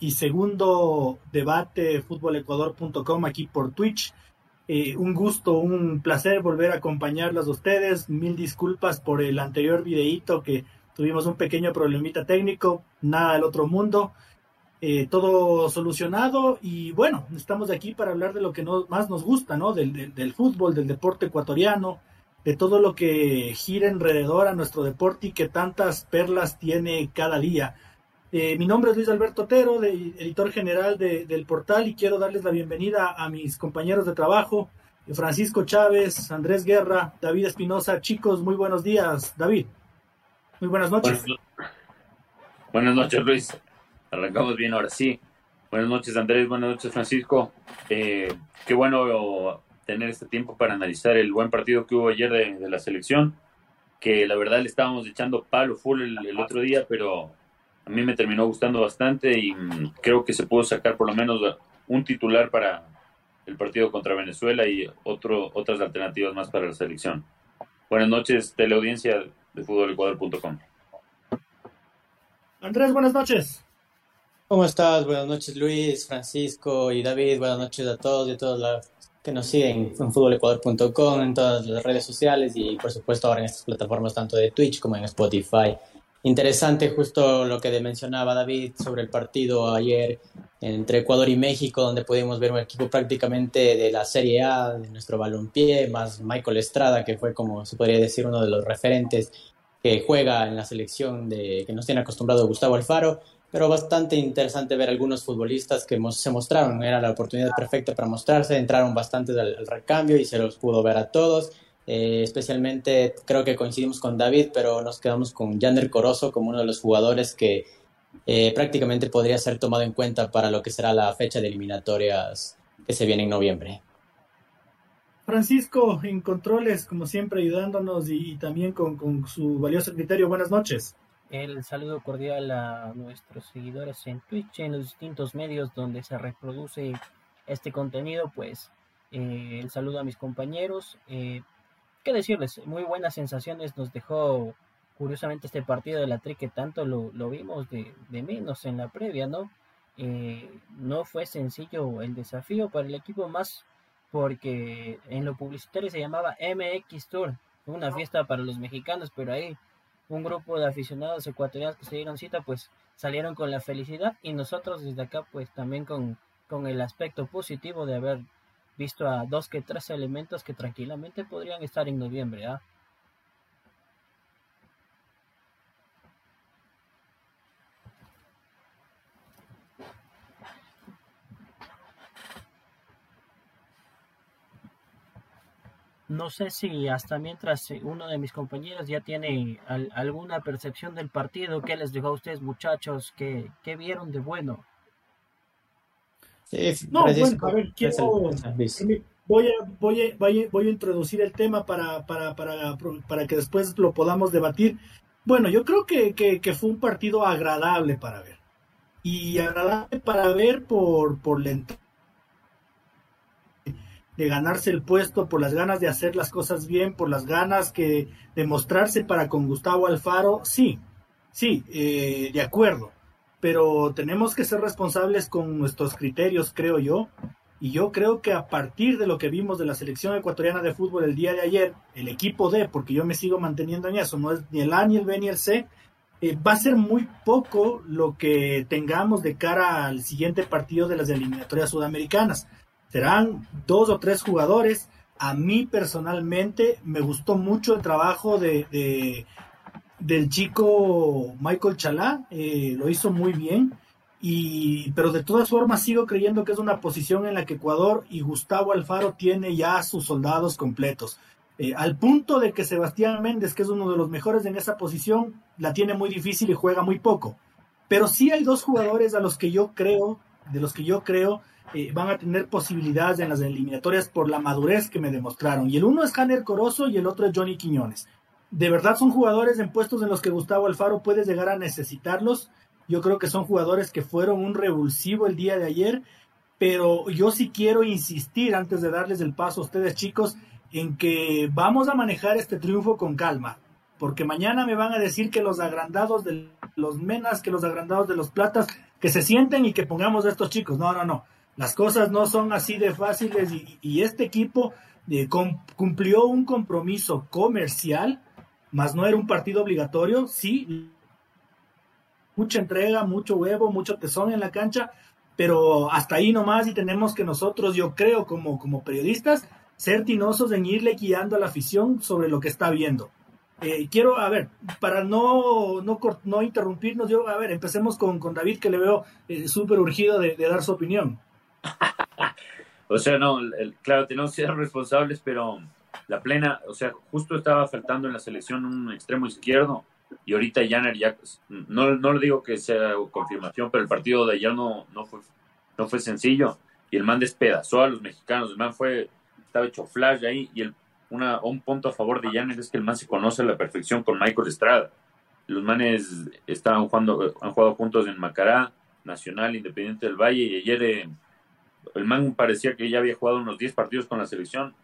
y segundo debate futbolecuador.com aquí por Twitch. Eh, un gusto, un placer volver a acompañarlas a ustedes. Mil disculpas por el anterior videíto que tuvimos un pequeño problemita técnico, nada del otro mundo. Eh, todo solucionado y bueno, estamos aquí para hablar de lo que más nos gusta, ¿no? Del fútbol, del deporte ecuatoriano, de todo lo que gira alrededor a nuestro deporte y que tantas perlas tiene cada día. Eh, mi nombre es Luis Alberto Otero, editor general de, del portal, y quiero darles la bienvenida a mis compañeros de trabajo, Francisco Chávez, Andrés Guerra, David Espinosa. Chicos, muy buenos días. David, muy buenas noches. Buenas, noches, Luis. Arrancamos bien ahora sí. Buenas noches, Andrés. Buenas noches, Francisco. Eh, qué bueno tener este tiempo para analizar el buen partido que hubo ayer de, la selección, que la verdad le estábamos echando palo full el otro día, pero a mí me terminó gustando bastante y creo que se pudo sacar por lo menos un titular para el partido contra Venezuela y otro, otras alternativas más para la selección. Buenas noches, teleaudiencia de futbolecuador.com. Andrés, buenas noches. ¿Cómo estás? Buenas noches, Luis, Francisco y David. Buenas noches a todos y a todas las que nos siguen en futbolecuador.com, en todas las redes sociales y, por supuesto, ahora en estas plataformas tanto de Twitch como en Spotify. Interesante justo lo que mencionaba David sobre el partido ayer entre Ecuador y México, donde pudimos ver un equipo prácticamente de la Serie A, de nuestro balompié, más Michael Estrada, que fue como se podría decir uno de los referentes que juega en la selección de que nos tiene acostumbrado Gustavo Alfaro, pero bastante interesante ver algunos futbolistas que se mostraron, era la oportunidad perfecta para mostrarse, entraron bastante al, al recambio y se los pudo ver a todos. Eh, especialmente creo que coincidimos con David, pero nos quedamos con Jander Corozo como uno de los jugadores que eh, prácticamente podría ser tomado en cuenta para lo que será la fecha de eliminatorias que se viene en noviembre. Francisco, en controles, como siempre, ayudándonos y, y también con, con, su valioso criterio. Buenas noches. El saludo cordial a nuestros seguidores en Twitch, en los distintos medios donde se reproduce este contenido, pues eh, el saludo a mis compañeros. Eh, qué decirles, muy buenas sensaciones nos dejó curiosamente este partido de la Tri que tanto lo, lo vimos de, de, menos en la previa, ¿no? Eh, no fue sencillo el desafío para el equipo más porque en lo publicitario se llamaba MX Tour, una fiesta para los mexicanos, pero ahí un grupo de aficionados ecuatorianos que se dieron cita pues salieron con la felicidad y nosotros desde acá pues también con, con el aspecto positivo de haber visto a dos que tres elementos que tranquilamente podrían estar en noviembre. ¿ah? No sé si hasta mientras uno de mis compañeros ya tiene al, alguna percepción del partido, ¿qué les dejó a ustedes muchachos? ¿Qué, qué vieron de bueno? Sí, no, bueno, a ver, quiero, voy, a, voy, a, voy, a, voy a introducir el tema para, para, para, para que después lo podamos debatir. Bueno, yo creo que, que, que, fue un partido agradable para ver. Y agradable para ver por, por la de ganarse el puesto, por las ganas de hacer las cosas bien, por las ganas que de mostrarse para con Gustavo Alfaro, sí, sí, eh, de acuerdo pero tenemos que ser responsables con nuestros criterios, creo yo. Y yo creo que a partir de lo que vimos de la selección ecuatoriana de fútbol el día de ayer, el equipo D, porque yo me sigo manteniendo en eso, no es ni el A, ni el B, ni el C, eh, va a ser muy poco lo que tengamos de cara al siguiente partido de las eliminatorias sudamericanas. Serán dos o tres jugadores. A mí personalmente me gustó mucho el trabajo de, de del chico Michael Chalá, eh, lo hizo muy bien, y, pero de todas formas sigo creyendo que es una posición en la que Ecuador y Gustavo Alfaro tiene ya sus soldados completos. eh, al punto de que Sebastián Méndez, que es uno de los mejores en esa posición, la tiene muy difícil y juega muy poco. Pero sí hay dos jugadores a los que yo creo, de los que yo creo eh, van a tener posibilidades en las eliminatorias por la madurez que me demostraron. Y el uno es Janer Corozo y el otro es Johnny Quiñones. De verdad son jugadores en puestos en los que Gustavo Alfaro puede llegar a necesitarlos. Yo creo que son jugadores que fueron un revulsivo el día de ayer, pero yo sí quiero insistir antes de darles el paso a ustedes chicos en que vamos a manejar este triunfo con calma, porque mañana me van a decir que los agrandados de los menas, que los agrandados de los platas, que se sienten y que pongamos a estos chicos. No, no, no. Las cosas no son así de fáciles y, este equipo eh, cumplió un compromiso comercial, más no era un partido obligatorio, sí, mucha entrega, mucho huevo, mucho tesón en la cancha, pero hasta ahí nomás y tenemos que nosotros, yo creo, como, como periodistas, ser tinosos en irle guiando a la afición sobre lo que está viendo. Eh, quiero, a ver, para no, no, no, interrumpirnos, yo, a ver, empecemos con, con David, que le veo eh, súper urgido de, dar su opinión. o sea, no, claro, tenemos que ser responsables, pero la plena, o sea, justo estaba faltando en la selección un extremo izquierdo y ahorita Janner ya, no, no le digo que sea confirmación, pero el partido de ayer no, no, fue, no fue sencillo y el man despedazó a los mexicanos, el man fue estaba hecho flash ahí y el, una, un punto a favor de Janet es que el man se conoce a la perfección con Michael Estrada. Los manes estaban jugando, han jugado juntos en Macará, Nacional, Independiente del Valle y ayer eh, el man parecía que ya había jugado unos 10 partidos con la selección.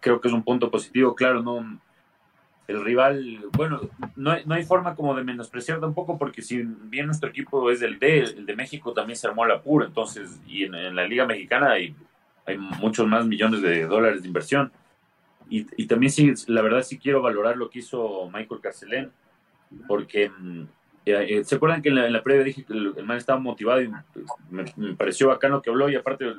Creo que es un punto positivo, claro, no el rival, bueno, no hay, no hay forma como de menospreciar tampoco porque si bien nuestro equipo es del D, el de México también se armó a la pura, entonces, y en, en la Liga Mexicana hay hay muchos más millones de dólares de inversión. Y, y, también sí, la verdad sí quiero valorar lo que hizo Michael Carcelén, porque eh, eh, se acuerdan que en la, previa dije que el, man estaba motivado y me, pareció bacano que habló y aparte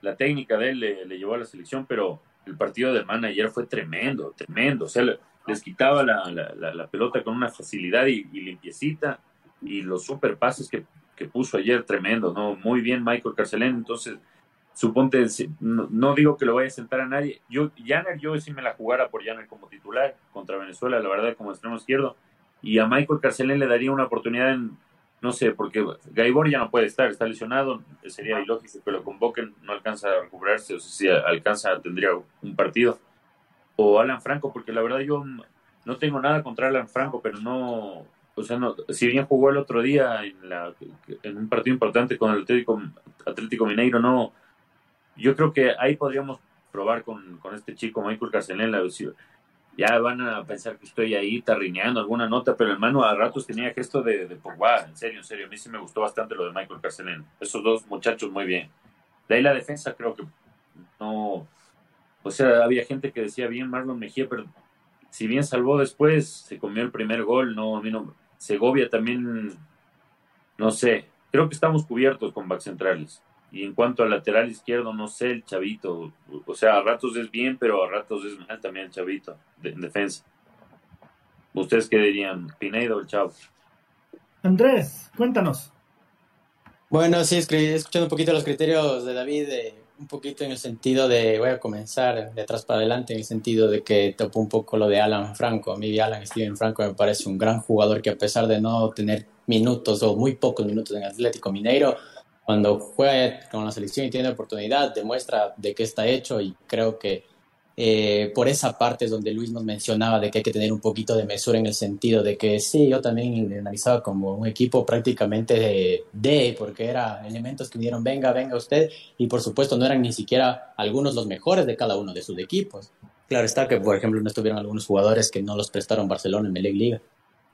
la técnica de él le, llevó a la selección, pero el partido del man ayer fue tremendo, tremendo, o sea, les quitaba la, la, pelota con una facilidad y, limpiecita y los super pases que, que puso ayer tremendo, ¿no? Muy bien Michael Carcelén, entonces suponte, no, digo que lo vaya a sentar a nadie. Yo, Janner, yo sí me la jugara por Janner como titular contra Venezuela, la verdad, como extremo izquierdo. Y a Michael Carcelén le daría una oportunidad en, no sé, porque Gaibor ya no puede estar, está lesionado, sería ilógico que lo convoquen, no alcanza a recuperarse, o sea, si alcanza, tendría un partido. O Alan Franco, porque la verdad yo no tengo nada contra Alan Franco, pero no, o sea, no, si bien jugó el otro día en, la, en un partido importante con el Atlético, Atlético Mineiro, no yo creo que ahí podríamos probar con, con este chico Michael Carcelén la ya van a pensar que estoy ahí tarrineando alguna nota, pero hermano a ratos tenía gesto de, de en serio, en serio, a mí sí me gustó bastante lo de Michael Carcelén, esos dos muchachos muy bien. De ahí la defensa creo que no, o sea, había gente que decía bien Marlon Mejía, pero si bien salvó después, se comió el primer gol, no, a mí no, Segovia también, no sé, creo que estamos cubiertos con back centrales. Y en cuanto al lateral izquierdo, no sé, el chavito. O sea, a ratos es bien, pero a ratos es mal también el chavito en defensa. ¿Ustedes qué dirían? ¿Pinedo o el chavo? Andrés, cuéntanos. Bueno, sí, escuchando un poquito los criterios de David, un poquito en el sentido de, voy a comenzar de atrás para adelante, en el sentido de que topo un poco lo de Alan Franco. A mí Alan Steven Franco me parece un gran jugador que a pesar de no tener minutos o muy pocos minutos en Atlético Mineiro, cuando juega con la selección y tiene oportunidad, demuestra de qué está hecho y creo que eh, por esa parte es donde Luis nos mencionaba de que hay que tener un poquito de mesura en el sentido de que sí, yo también analizaba como un equipo prácticamente de, de, porque eran elementos que dijeron venga, venga usted, y por supuesto no eran ni siquiera algunos los mejores de cada uno de sus equipos. Claro está que, por ejemplo, no estuvieron algunos jugadores que no los prestaron Barcelona en la Liga.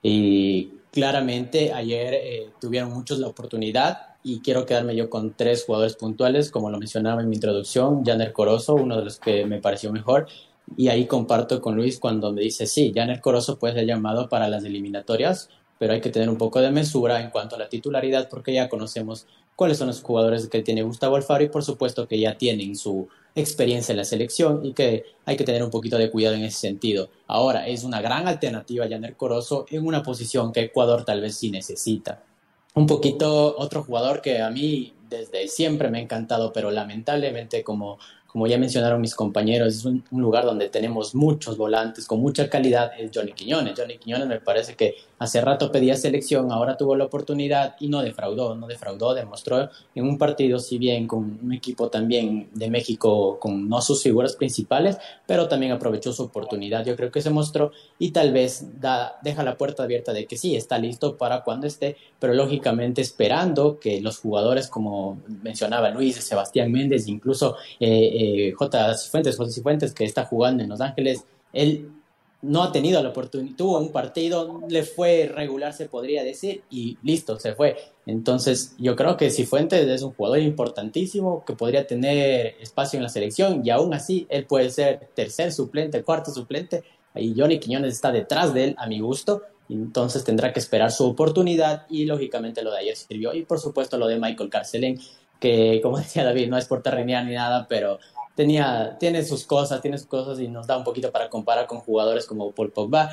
Y claramente ayer eh, tuvieron muchos la oportunidad y quiero quedarme yo con tres jugadores puntuales, como lo mencionaba en mi introducción, Janer Corozo, uno de los que me pareció mejor, y ahí comparto con Luis cuando me dice, sí, Janer Corozo puede ser llamado para las eliminatorias, pero hay que tener un poco de mesura en cuanto a la titularidad, porque ya conocemos cuáles son los jugadores que tiene Gustavo Alfaro y por supuesto que ya tienen su experiencia en la selección y que hay que tener un poquito de cuidado en ese sentido. Ahora, es una gran alternativa Janer Corozo en una posición que Ecuador tal vez sí necesita un poquito otro jugador que a mí desde siempre me ha encantado, pero lamentablemente, como, como ya mencionaron mis compañeros, es un, lugar donde tenemos muchos volantes con mucha calidad, es Johnny Quiñones. Johnny Quiñones me parece que hace rato pedía selección, ahora tuvo la oportunidad y no defraudó, no defraudó, demostró en un partido, si bien con un equipo también de México con no sus figuras principales, pero también aprovechó su oportunidad. Yo creo que se mostró y tal vez da, deja la puerta abierta de que sí, está listo para cuando esté, pero lógicamente esperando que los jugadores, como mencionaba Luis, Sebastián Méndez, incluso eh, eh, J. Cifuentes, José Cifuentes, que está jugando en Los Ángeles, él no ha tenido la oportunidad, tuvo un partido, le fue regular, se podría decir, y listo, se fue. Entonces, yo creo que Cifuentes es un jugador importantísimo que podría tener espacio en la selección y aún así él puede ser tercer suplente, cuarto suplente, y Johnny Quiñones está detrás de él, a mi gusto, entonces tendrá que esperar su oportunidad y lógicamente lo de ayer sirvió. Y por supuesto lo de Michael Carcelén, que como decía David, no es por terrenear ni nada, pero tenía, tiene sus cosas, tiene sus cosas y nos da un poquito para comparar con jugadores como Paul Pogba.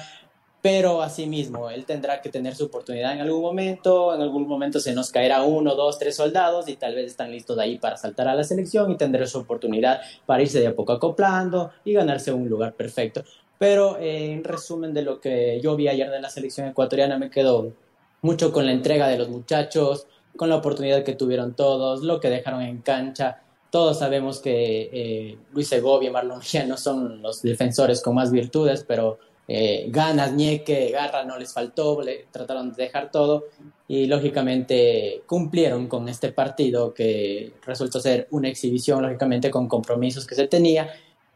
Pero asimismo, él tendrá que tener su oportunidad en algún momento, en algún momento se nos caerá uno, dos, tres soldados y tal vez están listos de ahí para saltar a la selección y tendrá su oportunidad para irse de a poco acoplando y ganarse un lugar perfecto. Pero eh, en resumen de lo que yo vi ayer de la selección ecuatoriana, me quedo mucho con la entrega de los muchachos, con la oportunidad que tuvieron todos, lo que dejaron en cancha todos sabemos que eh, Luis Segovia y Marlon Mejía no son los defensores con más virtudes, pero eh, ganas, ñeque, garra no les faltó, le, trataron de dejar todo y lógicamente cumplieron con este partido que resultó ser una exhibición, lógicamente con compromisos que se tenía,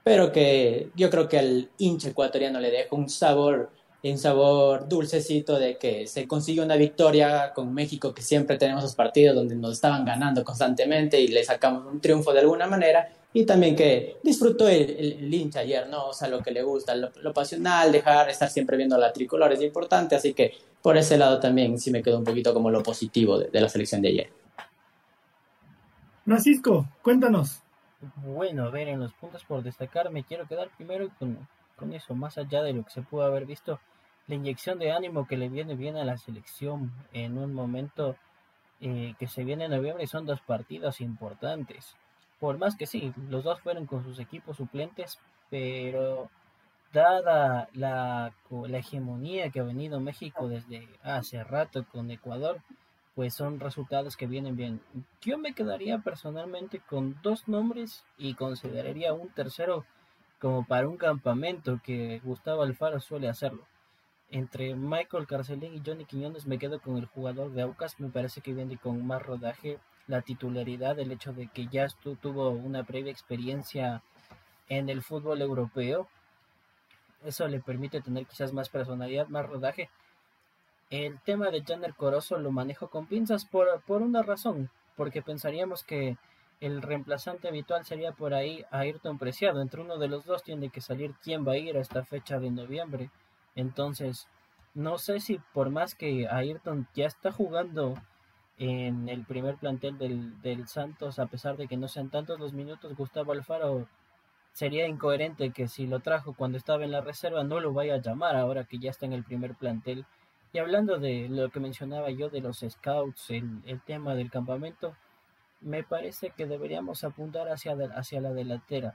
pero que yo creo que al hincha ecuatoriano le dejó un sabor un sabor dulcecito de que se consiguió una victoria con México, que siempre tenemos esos partidos donde nos estaban ganando constantemente y le sacamos un triunfo de alguna manera, y también que disfrutó el, hincha ayer, ¿no? O sea, lo que le gusta, lo, pasional, dejar, estar siempre viendo la tricolor es importante, así que por ese lado también sí me quedó un poquito como lo positivo de, la selección de ayer. Francisco, cuéntanos. Bueno, a ver, en los puntos por destacar, me quiero quedar primero con, con eso, más allá de lo que se pudo haber visto la inyección de ánimo que le viene bien a la selección en un momento eh, que se viene en noviembre son dos partidos importantes. Por más que sí, los dos fueron con sus equipos suplentes, pero dada la hegemonía que ha venido México desde hace rato con Ecuador, pues son resultados que vienen bien. Yo me quedaría personalmente con dos nombres y consideraría un tercero como para un campamento que Gustavo Alfaro suele hacerlo. Entre Michael Carcelín y Johnny Quiñones me quedo con el jugador de Aucas. Me parece que viene con más rodaje la titularidad, el hecho de que ya tuvo una previa experiencia en el fútbol europeo. Eso le permite tener quizás más personalidad, más rodaje. El tema de Janner Corozo lo manejo con pinzas por, por una razón, porque pensaríamos que el reemplazante habitual sería por ahí Ayrton Preciado. Entre uno de los dos tiene que salir quién va a ir a esta fecha de noviembre. Entonces, no sé si por más que Ayrton ya está jugando en el primer plantel del, del, Santos, a pesar de que no sean tantos los minutos, Gustavo Alfaro sería incoherente que si lo trajo cuando estaba en la reserva no lo vaya a llamar ahora que ya está en el primer plantel. Y hablando de lo que mencionaba yo de los scouts, el, el tema del campamento, me parece que deberíamos apuntar hacia, hacia la delantera.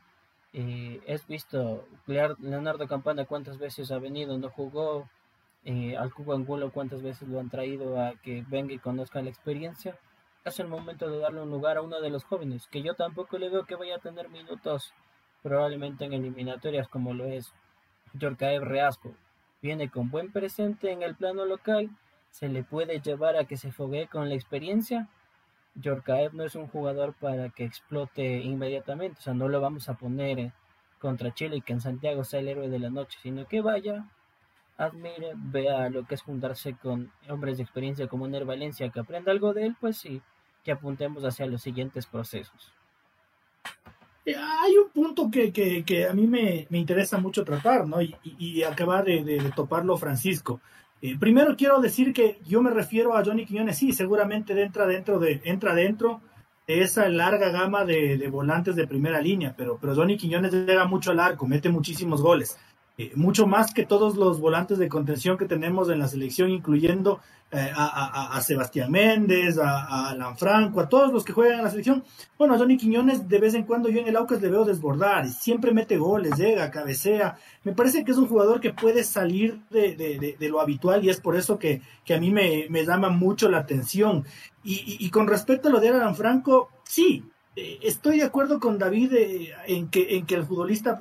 Eh, es visto Leonardo Campana cuántas veces ha venido, no jugó. Eh, al Cubo Angulo cuántas veces lo han traído a que venga y conozca la experiencia. Es el momento de darle un lugar a uno de los jóvenes, que yo tampoco le veo que vaya a tener minutos probablemente en eliminatorias como lo es Yorcaev Reasco. Viene con buen presente en el plano local, se le puede llevar a que se foguee con la experiencia Yorkaev no es un jugador para que explote inmediatamente, o sea, no lo vamos a poner contra Chile y que en Santiago sea el héroe de la noche, sino que vaya, admire, vea lo que es juntarse con hombres de experiencia como Ner Valencia, que aprenda algo de él, pues sí, que apuntemos hacia los siguientes procesos. Eh, hay un punto que, que, a mí me, interesa mucho tratar, ¿no? Y, y, acaba de, de, toparlo Francisco. Eh, primero quiero decir que yo me refiero a Johnny Quiñones, sí, seguramente entra dentro de, entra dentro de esa larga gama de, volantes de primera línea, pero, pero Johnny Quiñones llega mucho al arco, mete muchísimos goles. Eh, mucho más que todos los volantes de contención que tenemos en la selección, incluyendo eh, a, Sebastián Méndez, a, Alan Franco, a todos los que juegan en la selección. Bueno, a Johnny Quiñones de vez en cuando yo en el Aucas le veo desbordar, siempre mete goles, llega, cabecea. Me parece que es un jugador que puede salir de, lo habitual y es por eso que, a mí me, llama mucho la atención. Y, con respecto a lo de Alan Franco, sí, eh, estoy de acuerdo con David en, que, en que el futbolista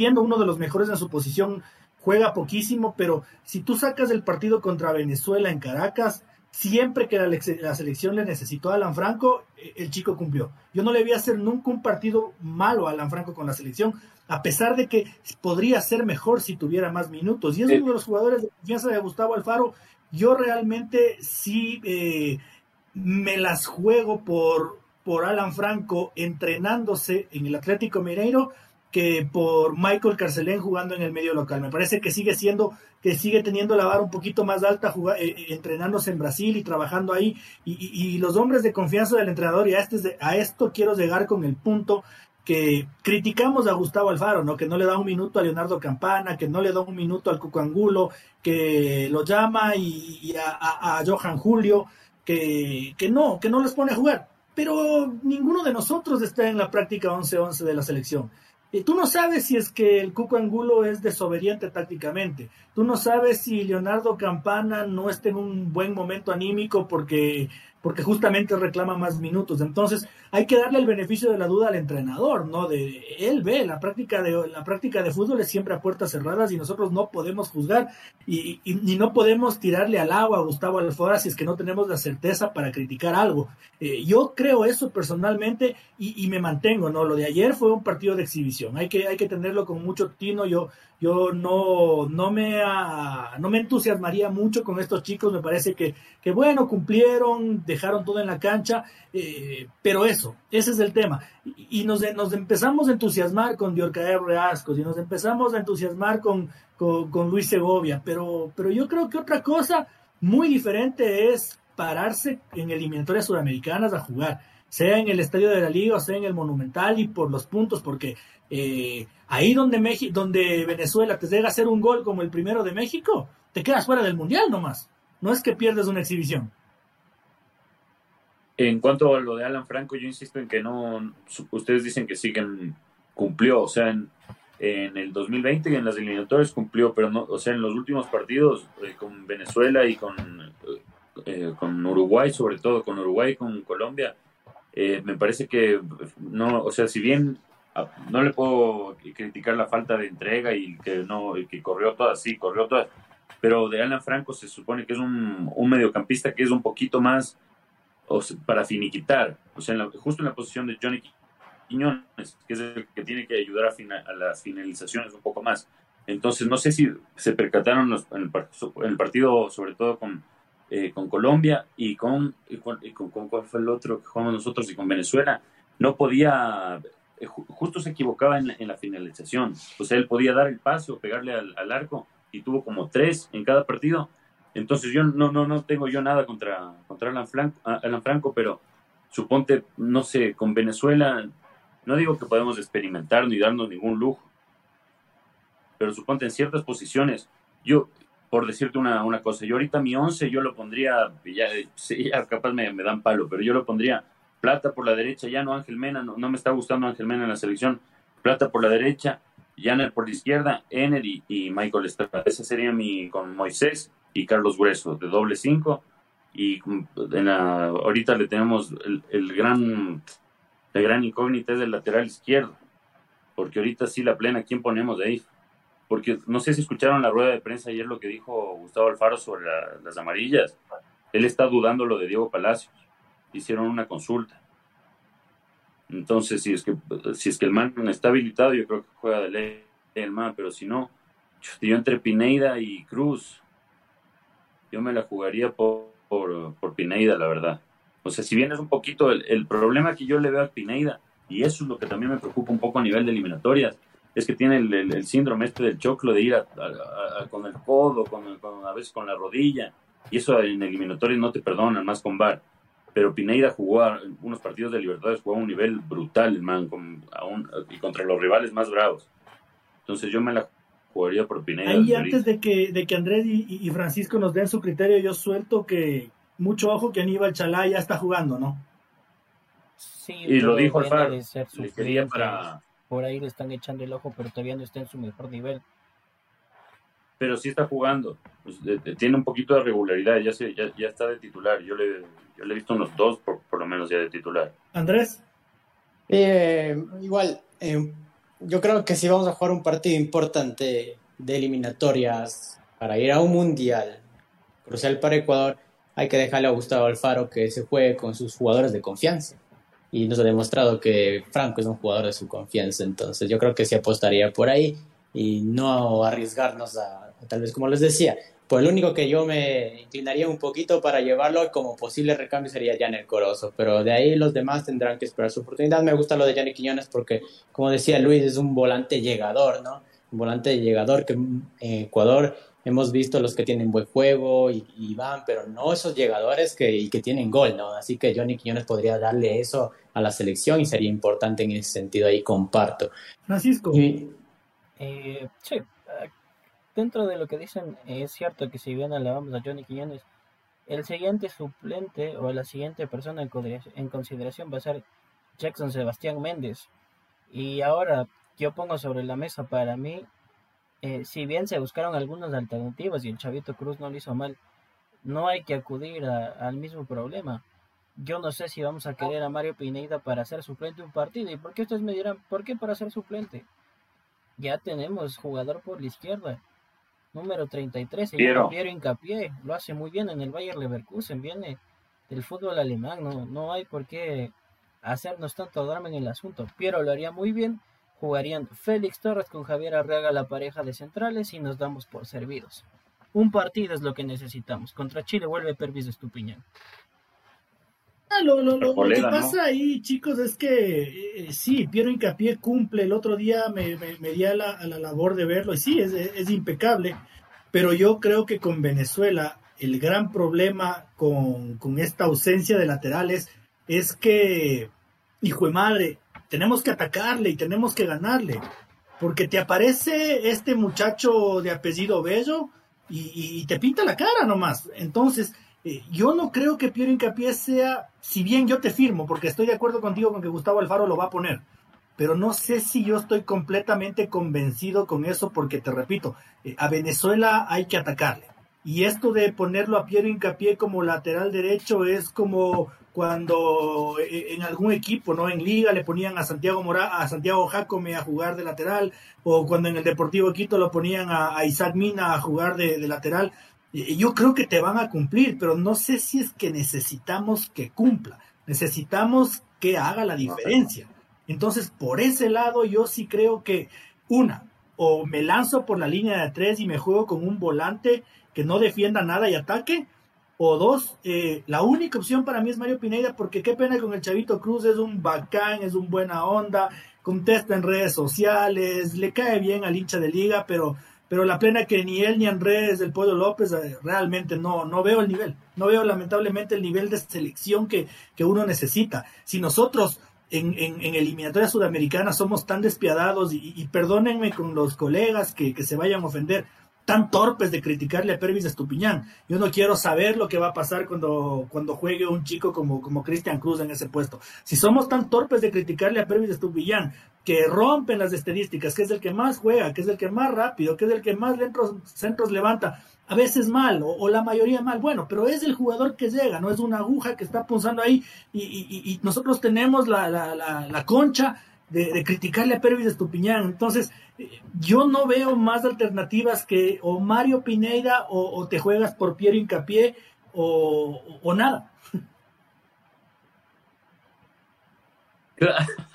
siendo uno de los mejores en su posición, juega poquísimo, pero si tú sacas el partido contra Venezuela en Caracas, siempre que la, selección le necesitó a Alan Franco, eh, el chico cumplió. Yo no le vi hacer nunca un partido malo a Alan Franco con la selección, a pesar de que podría ser mejor si tuviera más minutos. Y es uno de los jugadores de confianza de Gustavo Alfaro. Yo realmente sí eh, me las juego por, por Alan Franco entrenándose en el Atlético Mineiro que por Michael Carcelén jugando en el medio local. Me parece que sigue siendo, que sigue teniendo la vara un poquito más alta, eh, eh, entrenándose en Brasil y trabajando ahí. Y, los hombres de confianza del entrenador, y a, este, a esto quiero llegar con el punto que criticamos a Gustavo Alfaro, ¿no? Que no le da un minuto a Leonardo Campana, que no le da un minuto al Cuco Angulo, que lo llama y, a, Johan Julio, que, que no, que no les pone a jugar. Pero ninguno de nosotros está en la práctica 11-11 de la selección. Y tú no sabes si es que el Cuco Angulo es desobediente tácticamente. Tú no sabes si Leonardo Campana no está en un buen momento anímico porque porque justamente reclama más minutos. Entonces, hay que darle el beneficio de la duda al entrenador, ¿no? De él ve la práctica de la práctica de fútbol es siempre a puertas cerradas y nosotros no podemos juzgar y, y, no podemos tirarle al agua a Gustavo Alfora si es que no tenemos la certeza para criticar algo. Eh, yo creo eso personalmente y, y, me mantengo, ¿no? Lo de ayer fue un partido de exhibición. Hay que hay que tenerlo con mucho tino. Yo yo no, no, me, no me entusiasmaría mucho con estos chicos, me parece que, que bueno, cumplieron, dejaron todo en la cancha, eh, pero eso, ese es el tema. Y, nos, nos, empezamos a entusiasmar con Diorcaer Reascos y nos empezamos a entusiasmar con, con, Luis Segovia, pero, pero yo creo que otra cosa muy diferente es pararse en eliminatorias sudamericanas a jugar, sea en el estadio de la liga sea en el monumental y por los puntos, porque eh, ahí donde, México, donde Venezuela te llega a hacer un gol como el primero de México, te quedas fuera del Mundial nomás. No es que pierdes una exhibición. En cuanto a lo de Alan Franco, yo insisto en que no, ustedes dicen que siguen, cumplió, o sea, en, el 2020 y en las eliminatorias cumplió, pero no, o sea, en los últimos partidos eh, con Venezuela y con, eh, con Uruguay, sobre todo con Uruguay y con Colombia, me parece que no, o sea, si bien no le puedo criticar la falta de entrega y que no que corrió todas, sí, corrió todas, pero de Alan Franco se supone que es un, mediocampista que es un poquito más para finiquitar, o sea, justo en la posición de Johnny Quiñones, que es el que tiene que ayudar a, las finalizaciones un poco más. Entonces, no sé si se percataron en, el, partido, sobre todo con, eh, con Colombia y con, y con, con, cuál fue el otro que jugamos nosotros y con Venezuela. No podía justo se equivocaba en, la finalización. O sea, él podía dar el pase o pegarle al, arco y tuvo como tres en cada partido. Entonces yo no, no, no tengo yo nada contra, contra Alan, Franco, Alan Franco, pero suponte, no sé, con Venezuela, no digo que podemos experimentar ni darnos ningún lujo, pero suponte en ciertas posiciones, yo, por decirte una, una cosa, yo ahorita mi once yo lo pondría, ya, ya capaz me, me dan palo, pero yo lo pondría Plata por la derecha, ya no Ángel Mena, no, me está gustando Ángel Mena en la selección. Plata por la derecha, Janer por la izquierda, Ener y, Michael Estrada. Ese sería mi con Moisés y Carlos Grueso, de doble cinco. Y en la, ahorita le tenemos el, gran la gran incógnita es del lateral izquierdo. Porque ahorita sí la plena, ¿quién ponemos de ahí? Porque no sé si escucharon la rueda de prensa ayer lo que dijo Gustavo Alfaro sobre las amarillas. Él está dudando lo de Diego Palacios hicieron una consulta. Entonces, si es que si es que el man está habilitado, yo creo que juega de ley el man, pero si no, yo entre Pineida y Cruz, yo me la jugaría por, por, Pineida, la verdad. O sea, si bien es un poquito el, problema que yo le veo a Pineida, y eso es lo que también me preocupa un poco a nivel de eliminatorias, es que tiene el, síndrome este del choclo de ir con el codo, con, a veces con la rodilla, y eso en eliminatorias no te perdonan, más con VAR pero Pineida jugó unos partidos de Libertadores, jugó a un nivel brutal, man, con, y contra los rivales más bravos. Entonces yo me la jugaría por Pineda. Ahí antes de que, de que Andrés y, Francisco nos den su criterio, yo suelto que mucho ojo que Aníbal Chalá ya está jugando, ¿no? Sí, y lo dijo Alfaro. para... Por ahí le están echando el ojo, pero todavía no está en su mejor nivel. Pero sí está jugando. Pues, tiene un poquito de regularidad, ya, se, ya, ya está de titular. Yo le, yo le he visto unos dos, por, por lo menos, ya de titular. Andrés. Eh, igual, eh, yo creo que si vamos a jugar un partido importante de eliminatorias para ir a un mundial crucial para Ecuador, hay que dejarle a Gustavo Alfaro que se juegue con sus jugadores de confianza. Y nos ha demostrado que Franco es un jugador de su confianza, entonces yo creo que se apostaría por ahí y no arriesgarnos a, tal vez como les decía, pues el único que yo me inclinaría un poquito para llevarlo como posible recambio sería Janet Corozo, pero de ahí los demás tendrán que esperar su oportunidad. Me gusta lo de Janet Quiñones porque, como decía Luis, es un volante llegador, ¿no? Un volante llegador que en Ecuador hemos visto los que tienen buen juego y, van, pero no esos llegadores que, y que tienen gol, ¿no? Así que Johnny Quiñones podría darle eso a la selección y sería importante en ese sentido, ahí comparto. Francisco. Eh, sí, dentro de lo que dicen, es cierto que si bien alabamos a Johnny Quiñones, el siguiente suplente o la siguiente persona en consideración va a ser Jackson Sebastián Méndez. Y ahora yo pongo sobre la mesa para mí, eh, si bien se buscaron algunas alternativas y el Chavito Cruz no lo hizo mal, no hay que acudir al mismo problema. Yo no sé si vamos a querer a Mario Pineda para ser suplente un partido. ¿Y por qué ustedes me dirán, por qué para ser suplente? Ya tenemos jugador por la izquierda número 33, se Piero. llama Piero Incapié, lo hace muy bien en el Bayer Leverkusen, viene del fútbol alemán, no, no hay por qué hacernos tanto drama en el asunto. Piero lo haría muy bien, jugarían Félix Torres con Javier Arreaga la pareja de centrales y nos damos por servidos. Un partido es lo que necesitamos. Contra Chile vuelve Pervis de Estupiñán. Ah, lo, que pasa ahí, chicos, es que eh, sí, Piero Incapié cumple. El otro día me, di a la, labor de verlo y sí, es, impecable. Pero yo creo que con Venezuela el gran problema con, esta ausencia de laterales es que, hijo de madre, tenemos que atacarle y tenemos que ganarle. Porque te aparece este muchacho de apellido Bello y, y te pinta la cara nomás. Entonces, eh, yo no creo que Piero Incapié sea, si bien yo te firmo, porque estoy de acuerdo contigo con que Gustavo Alfaro lo va a poner, pero no sé si yo estoy completamente convencido con eso, porque te repito, eh, a Venezuela hay que atacarle. Y esto de ponerlo a Piero Incapié como lateral derecho es como cuando eh, en algún equipo, ¿no? En liga le ponían a Santiago Mora, a Santiago Jacome a jugar de lateral, o cuando en el Deportivo Quito lo ponían a, Isaac Mina a jugar de lateral. Yo creo que te van a cumplir, pero no sé si es que necesitamos que cumpla. Necesitamos que haga la diferencia. Entonces, por ese lado, yo sí creo que, una, o me lanzo por la línea de tres y me juego con un volante que no defienda nada y ataque, o dos, eh, la única opción para mí es Mario Pineda, porque qué pena con el Chavito Cruz, es un bacán, es un buena onda, contesta en redes sociales, le cae bien al hincha de liga, pero pero la plena que ni él ni Andrés del Pueblo López eh, realmente no, no veo el nivel, no veo lamentablemente el nivel de selección que, que uno necesita. Si nosotros en, en, eliminatoria sudamericana somos tan despiadados, y, perdónenme con los colegas que, que se vayan a ofender, tan torpes de criticarle a Pervis Estupiñán. Yo no quiero saber lo que va a pasar cuando, cuando juegue un chico como, como Cristian Cruz en ese puesto. Si somos tan torpes de criticarle a Pervis Estupiñán, que rompen las estadísticas, que es el que más juega, que es el que más rápido, que es el que más centros, centros levanta, a veces mal, o, la mayoría mal, bueno, pero es el jugador que llega, no es una aguja que está punzando ahí, y, y, nosotros tenemos la, la, la, concha de, criticarle a Pervis Estupiñán. Entonces, yo no veo más alternativas que o Mario Pineida o, te juegas por Piero Incapié o, o, nada.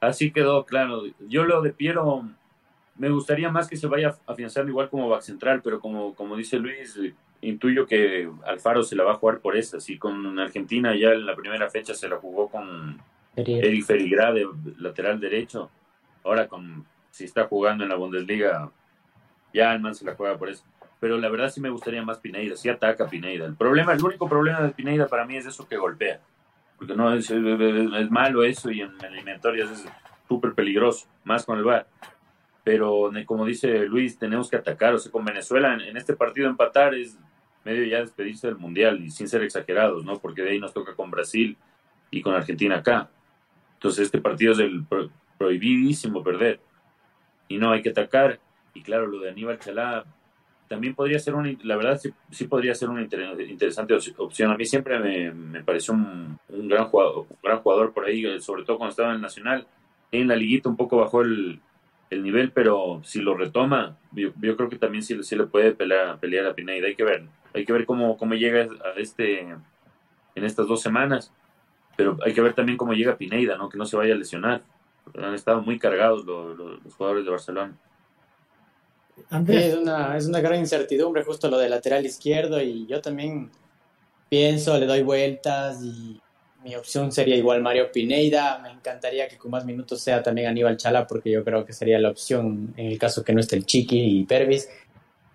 Así quedó claro. Yo lo de Piero me gustaría más que se vaya afianzando igual como back central, pero como, como dice Luis, intuyo que Alfaro se la va a jugar por esa. Así con Argentina ya en la primera fecha se la jugó con Eric lateral derecho. Ahora con si está jugando en la Bundesliga, ya el man se la juega por eso. Pero la verdad sí me gustaría más Pineida, sí ataca Pineida. El problema, el único problema de Pineida para mí es eso que golpea. Porque no es, malo eso y en eliminatorias es súper peligroso, más con el VAR. pero como dice Luis, tenemos que atacar. O sea, con Venezuela en, este partido empatar es medio ya despedirse del Mundial y sin ser exagerados, ¿no? Porque de ahí nos toca con Brasil y con Argentina acá. Entonces este partido es el prohibidísimo perder. Y no, hay que atacar. Y claro, lo de Aníbal Chalá también podría ser una, la verdad sí, podría ser una interesante opción. A mí siempre me, me pareció un, gran jugador, un gran jugador por ahí, sobre todo cuando estaba en el Nacional. En la liguita un poco bajó el, el nivel, pero si lo retoma, yo, creo que también sí, sí, le puede pelear, pelear a Pineda. Hay que ver, hay que ver cómo, cómo llega a este en estas dos semanas. Pero hay que ver también cómo llega Pineda, ¿no? Que no se vaya a lesionar. Han estado muy cargados los, los jugadores de Barcelona. es, una, es una gran incertidumbre justo lo del lateral izquierdo y yo también pienso, le doy vueltas y mi opción sería igual Mario Pineida. Me encantaría que con más minutos sea también Aníbal Chala, porque yo creo que sería la opción en el caso que no esté el Chiqui y Pervis.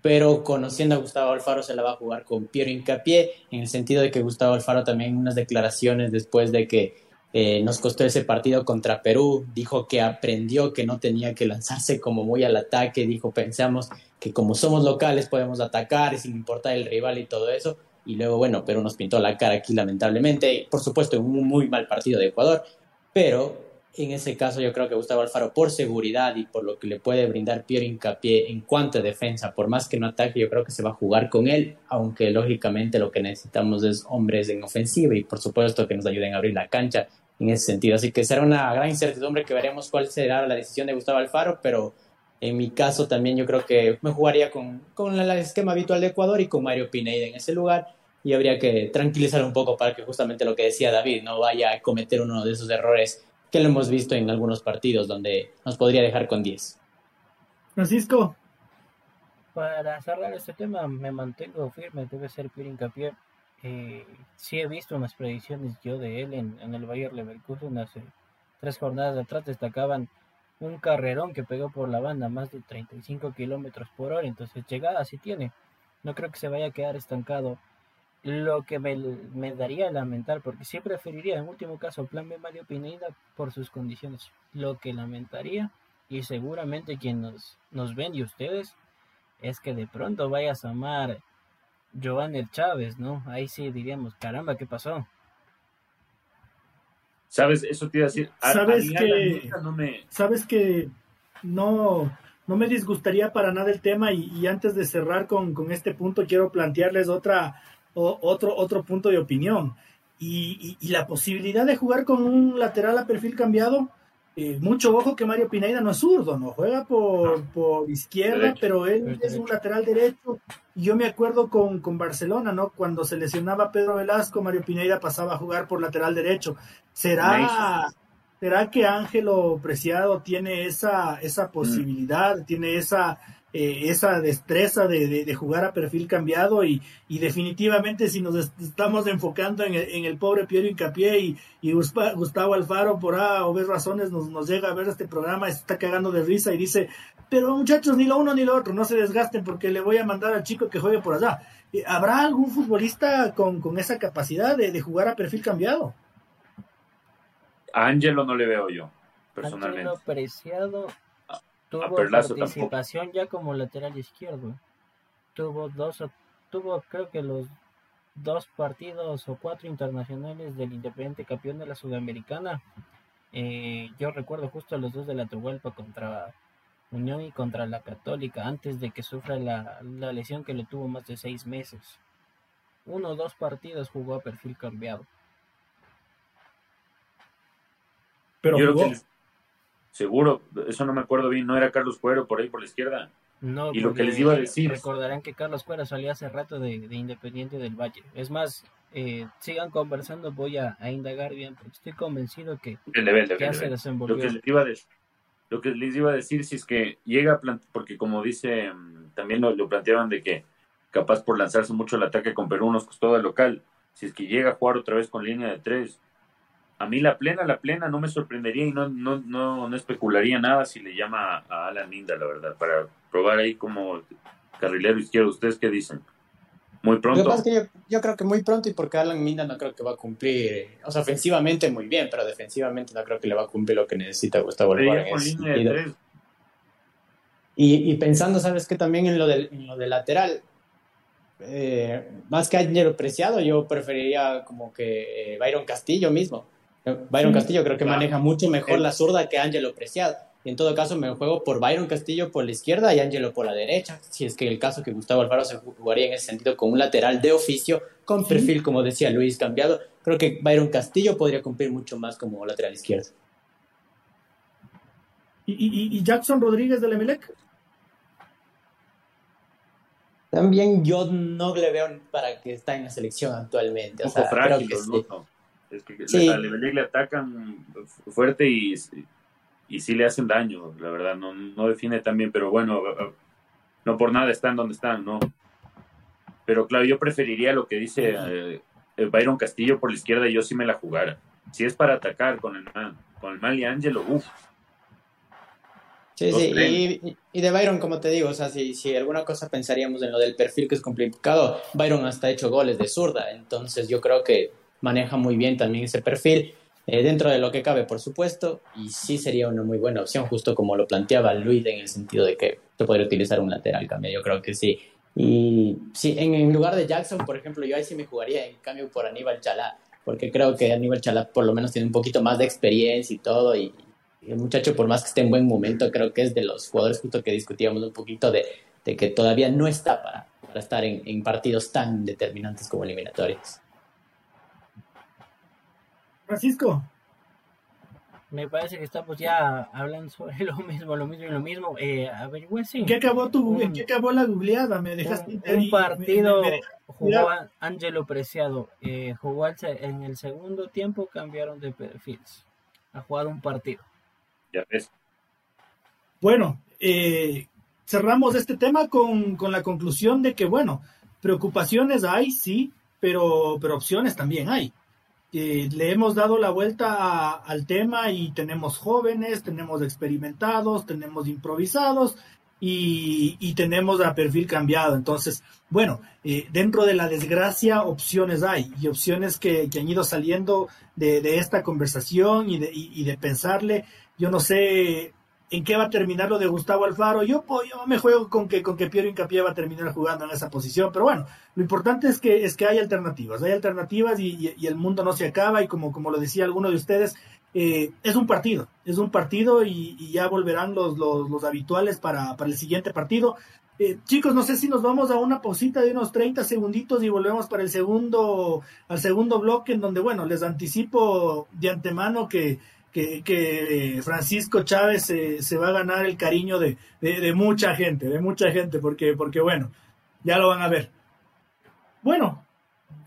Pero conociendo a Gustavo Alfaro, se la va a jugar con Piero Incapié, en el sentido de que Gustavo Alfaro también unas declaraciones después de que eh, nos costó ese partido contra Perú, dijo que aprendió que no tenía que lanzarse como muy al ataque, dijo pensamos que como somos locales podemos atacar sin importar el rival y todo eso, y luego, bueno, Perú nos pintó la cara aquí lamentablemente, por supuesto, en un muy mal partido de Ecuador, pero en ese caso yo creo que Gustavo Alfaro, por seguridad y por lo que le puede brindar Piero Hincapié en cuanto a defensa, por más que no ataque, yo creo que se va a jugar con él, aunque lógicamente lo que necesitamos es hombres en ofensiva y por supuesto que nos ayuden a abrir la cancha en ese sentido. Así que será una gran incertidumbre que veremos cuál será la decisión de Gustavo Alfaro, pero en mi caso también yo creo que me jugaría con, con el esquema habitual de Ecuador y con Mario Pineida en ese lugar y habría que tranquilizar un poco para que justamente lo que decía David no vaya a cometer uno de esos errores que lo hemos visto en algunos partidos donde nos podría dejar con 10. Francisco. Para cerrar este tema, me mantengo firme, debe ser Pierre Hincapié. Eh, sí he visto unas predicciones yo de él en, en el Bayer Leverkusen hace tres jornadas atrás destacaban un carrerón que pegó por la banda, más de 35 kilómetros por hora, entonces llegada sí tiene. No creo que se vaya a quedar estancado. Lo que me, me daría a lamentar, porque sí preferiría en último caso Plan B Mario Pineda por sus condiciones. Lo que lamentaría, y seguramente quien nos, nos ven y ustedes, es que de pronto vayas a amar Giovanni Chávez, ¿no? Ahí sí diríamos, caramba, ¿qué pasó? ¿Sabes? Eso te iba a decir. ¿Sabes que, no me... ¿Sabes que no, no me disgustaría para nada el tema? Y, antes de cerrar con, este punto, quiero plantearles otra, otro, otro punto de opinión. Y, y, la posibilidad de jugar con un lateral a perfil cambiado, eh, mucho ojo que Mario Pineida no es zurdo, no juega por, por izquierda, pero él es un lateral derecho. Y yo me acuerdo con, con, Barcelona, ¿no? Cuando se lesionaba Pedro Velasco, Mario Pineida pasaba a jugar por lateral derecho. ¿Será, ¿será que Ángelo Preciado tiene esa, esa mm. posibilidad, tiene esa eh, esa destreza de, jugar a perfil cambiado y, definitivamente si nos estamos enfocando en el, pobre Piero Incapié y, Gustavo Alfaro por A o ver razones nos, nos llega a ver este programa, se está cagando de risa y dice, pero muchachos, ni lo uno ni lo otro, no se desgasten porque le voy a mandar al chico que juegue por allá. Eh, ¿Habrá algún futbolista con, esa capacidad de, jugar a perfil cambiado? A Ángelo no le veo yo, personalmente. Preciado Tuvo participación ya como lateral izquierdo. Tuvo dos, tuvo creo que los dos partidos o cuatro internacionales del Independiente campeón de la Sudamericana. Eh, yo recuerdo justo los dos de la Tuhuelpa contra Unión y contra la Católica, antes de que sufra la, lesión que le tuvo más de seis meses. Uno o dos partidos jugó a perfil cambiado. Pero jugó. Seguro, eso no me acuerdo bien, no era Carlos Cuero por ahí por la izquierda. No, y lo que les iba a decir. Recordarán que Carlos Cuero salió hace rato de, Independiente del Valle. Es más, eh, sigan conversando, voy a, indagar bien, porque estoy convencido que, ya se desenvolvió. Lo que, les iba a decir, lo que les iba a decir, si es que llega, porque como dice, mm, también lo, lo planteaban de que capaz por lanzarse mucho el ataque con Perú nos costó el local. Si es que llega a jugar otra vez con línea de tres, a mí la plena, la plena no me sorprendería y no, no, no, no especularía nada si le llama a Alan Minda, la verdad, para probar ahí como carrilero izquierdo. ¿Ustedes qué dicen? Muy pronto. yo, creo que muy pronto y porque Alan Minda no creo que va a cumplir, o sea, ofensivamente muy bien, pero defensivamente no creo que le va a cumplir lo que necesita Gustavo Alfaro Y, pensando, ¿sabes qué? También en lo del, en lo del lateral, eh, más que Ángelo Preciado, yo preferiría como que eh, Byron Castillo mismo. Byron Castillo creo que maneja mucho mejor la zurda que Ángelo Preciado. En todo caso, me juego por Byron Castillo por la izquierda y Ángelo por la derecha. Si es que el caso que Gustavo Alfaro se jugaría en ese sentido con un lateral de oficio, con perfil, como decía Luis, cambiado, creo que Byron Castillo podría cumplir mucho más como lateral izquierdo. ¿Y, Jackson Rodríguez del Emelec? También yo no le veo para que está en la selección actualmente. O sea, creo que sí. Es que sí. Emelec le atacan fuerte y y sí le hacen daño, la verdad, no, no define tan bien, pero bueno, no por nada están donde están, ¿no? Pero claro, yo preferiría lo que dice eh, Byron Castillo por la izquierda y yo sí me la jugara. Si es para atacar con el mal, con el mal y Ángelo, uff. Sí, sí, y, de Byron, como te digo, o sea, si, si alguna cosa pensaríamos en lo del perfil que es complicado, Byron hasta ha hecho goles de zurda, entonces yo creo que maneja muy bien también ese perfil eh, dentro de lo que cabe, por supuesto, y sí sería una muy buena opción, justo como lo planteaba Luis, en el sentido de que se podría utilizar un lateral cambio, yo creo que sí. Y sí, en, lugar de Jackson, por ejemplo, yo ahí sí me jugaría en cambio por Aníbal Chalá, porque creo que Aníbal Chalá por lo menos tiene un poquito más de experiencia y todo, y, el muchacho, por más que esté en buen momento, creo que es de los jugadores justo que discutíamos un poquito de, que todavía no está para, para estar en, en partidos tan determinantes como eliminatorios. Francisco. Me parece que estamos ya hablando sobre lo mismo, lo mismo y lo mismo. Eh, ¿En qué acabó, tu, ¿En qué acabó la googleada? Me dejaste un, partido jugó Angelo Preciado. Eh, jugó en el segundo tiempo, cambiaron de perfiles. Ha jugado un partido. Ya ves. Bueno, eh, cerramos este tema con, con la conclusión de que, bueno, preocupaciones hay, sí, pero, pero opciones también hay le hemos dado la vuelta al tema y tenemos jóvenes, tenemos experimentados, tenemos improvisados y, tenemos a perfil cambiado. Entonces, bueno, eh, dentro de la desgracia opciones hay y opciones que, han ido saliendo de, esta conversación y de, y de pensarle. Yo no sé en qué va a terminar lo de Gustavo Alfaro. Yo, yo me juego con que, con que Piero Incapié va a terminar jugando en esa posición, pero bueno, lo importante es que, es que hay alternativas, hay alternativas y, el mundo no se acaba y como, como lo decía alguno de ustedes, eh, es un partido, es un partido y, ya volverán los, los, habituales para, para, el siguiente partido. Eh, chicos, no sé si nos vamos a una pausita de unos 30 segunditos y volvemos para el segundo, al segundo bloque en donde, bueno, les anticipo de antemano que que, Francisco Chávez se, va a ganar el cariño de, mucha gente, de mucha gente, porque, porque bueno, ya lo van a ver. Bueno,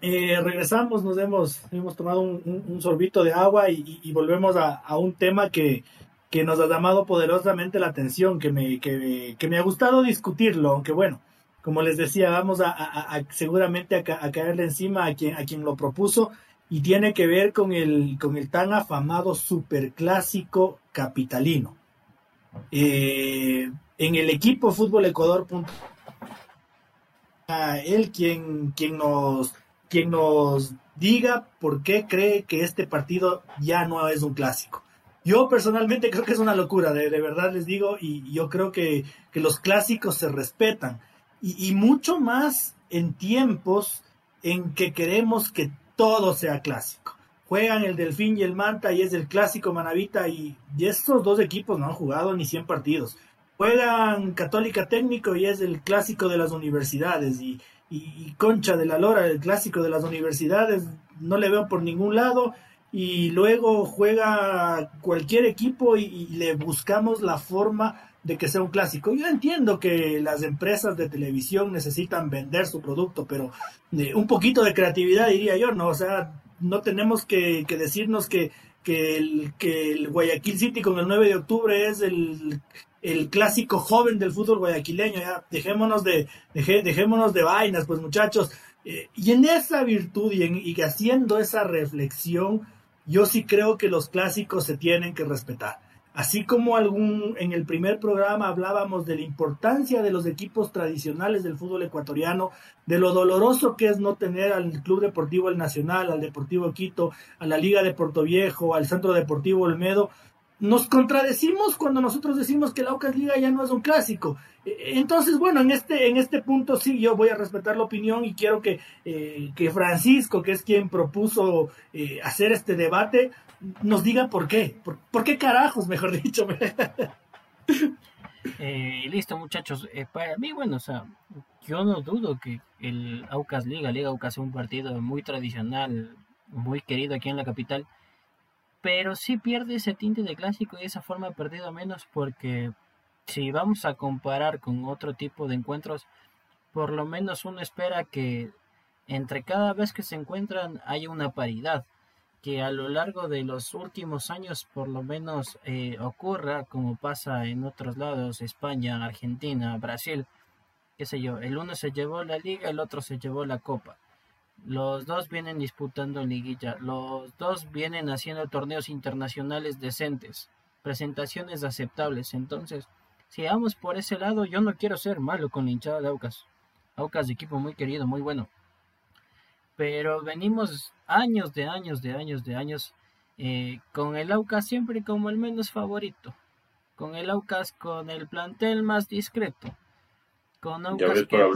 eh, regresamos, nos hemos, hemos tomado un, sorbito de agua y, volvemos a, un tema que, que, nos ha llamado poderosamente la atención, que me, que, me ha gustado discutirlo, aunque bueno, como les decía, vamos a, seguramente a, caerle encima a quien, a quien lo propuso y tiene que ver con el, con el tan afamado superclásico capitalino. Eh, en el equipo Fútbol Ecuador. él quien, quien, nos, quien nos diga por qué cree que este partido ya no es un clásico. Yo personalmente creo que es una locura, de, verdad les digo, y yo creo que, los clásicos se respetan. Y, y, mucho más en tiempos en que queremos que todo sea clásico. Juegan el Delfín y el Manta y es el clásico Manavita y, estos dos equipos no han jugado ni 100 partidos. Juegan Católica Técnico y es el clásico de las universidades y, Concha de la Lora, el clásico de las universidades, no le veo por ningún lado y luego juega cualquier equipo y, le buscamos la forma de que sea un clásico. Yo entiendo que las empresas de televisión necesitan vender su producto, pero eh, un poquito de creatividad diría yo, ¿no? O sea, no tenemos que, decirnos que, que, el, que el Guayaquil City con el 9 de octubre es el, clásico joven del fútbol guayaquileño, ya dejémonos de, dejémonos de vainas, pues muchachos. Eh, y en esa virtud y, en, y haciendo esa reflexión, yo sí creo que los clásicos se tienen que respetar Así como algún, en el primer programa hablábamos de la importancia de los equipos tradicionales del fútbol ecuatoriano, de lo doloroso que es no tener al Club Deportivo El Nacional, al Deportivo Quito, a la Liga de Puerto Viejo, al Centro Deportivo Olmedo, nos contradecimos cuando nosotros decimos que la Aucas Liga ya no es un clásico. E, entonces, bueno, en este, en este punto sí, yo voy a respetar la opinión y quiero que, eh, que Francisco, que es quien propuso eh, hacer este debate, nos diga por qué. Por, qué carajos, mejor dicho. eh, listo, muchachos. Eh, para mí, bueno, o sea, yo no dudo que el Aucas Liga, Liga Aucas es un partido muy tradicional, muy querido aquí en la capital pero sí pierde ese tinte de clásico y de esa forma ha perdido menos porque si vamos a comparar con otro tipo de encuentros, por lo menos uno espera que entre cada vez que se encuentran haya una paridad, que a lo largo de los últimos años por lo menos eh, ocurra como pasa en otros lados, España, Argentina, Brasil, qué sé yo, el uno se llevó la liga, el otro se llevó la copa. Los dos vienen disputando liguilla. Los dos vienen haciendo torneos internacionales decentes, presentaciones aceptables. Entonces, si vamos por ese lado, yo no quiero ser malo con la hinchada de Aucas. Aucas equipo muy querido, muy bueno. Pero venimos años de años de años de años eh, con el Aucas siempre como el menos favorito. Con el Aucas con el plantel más discreto. Con Aucas que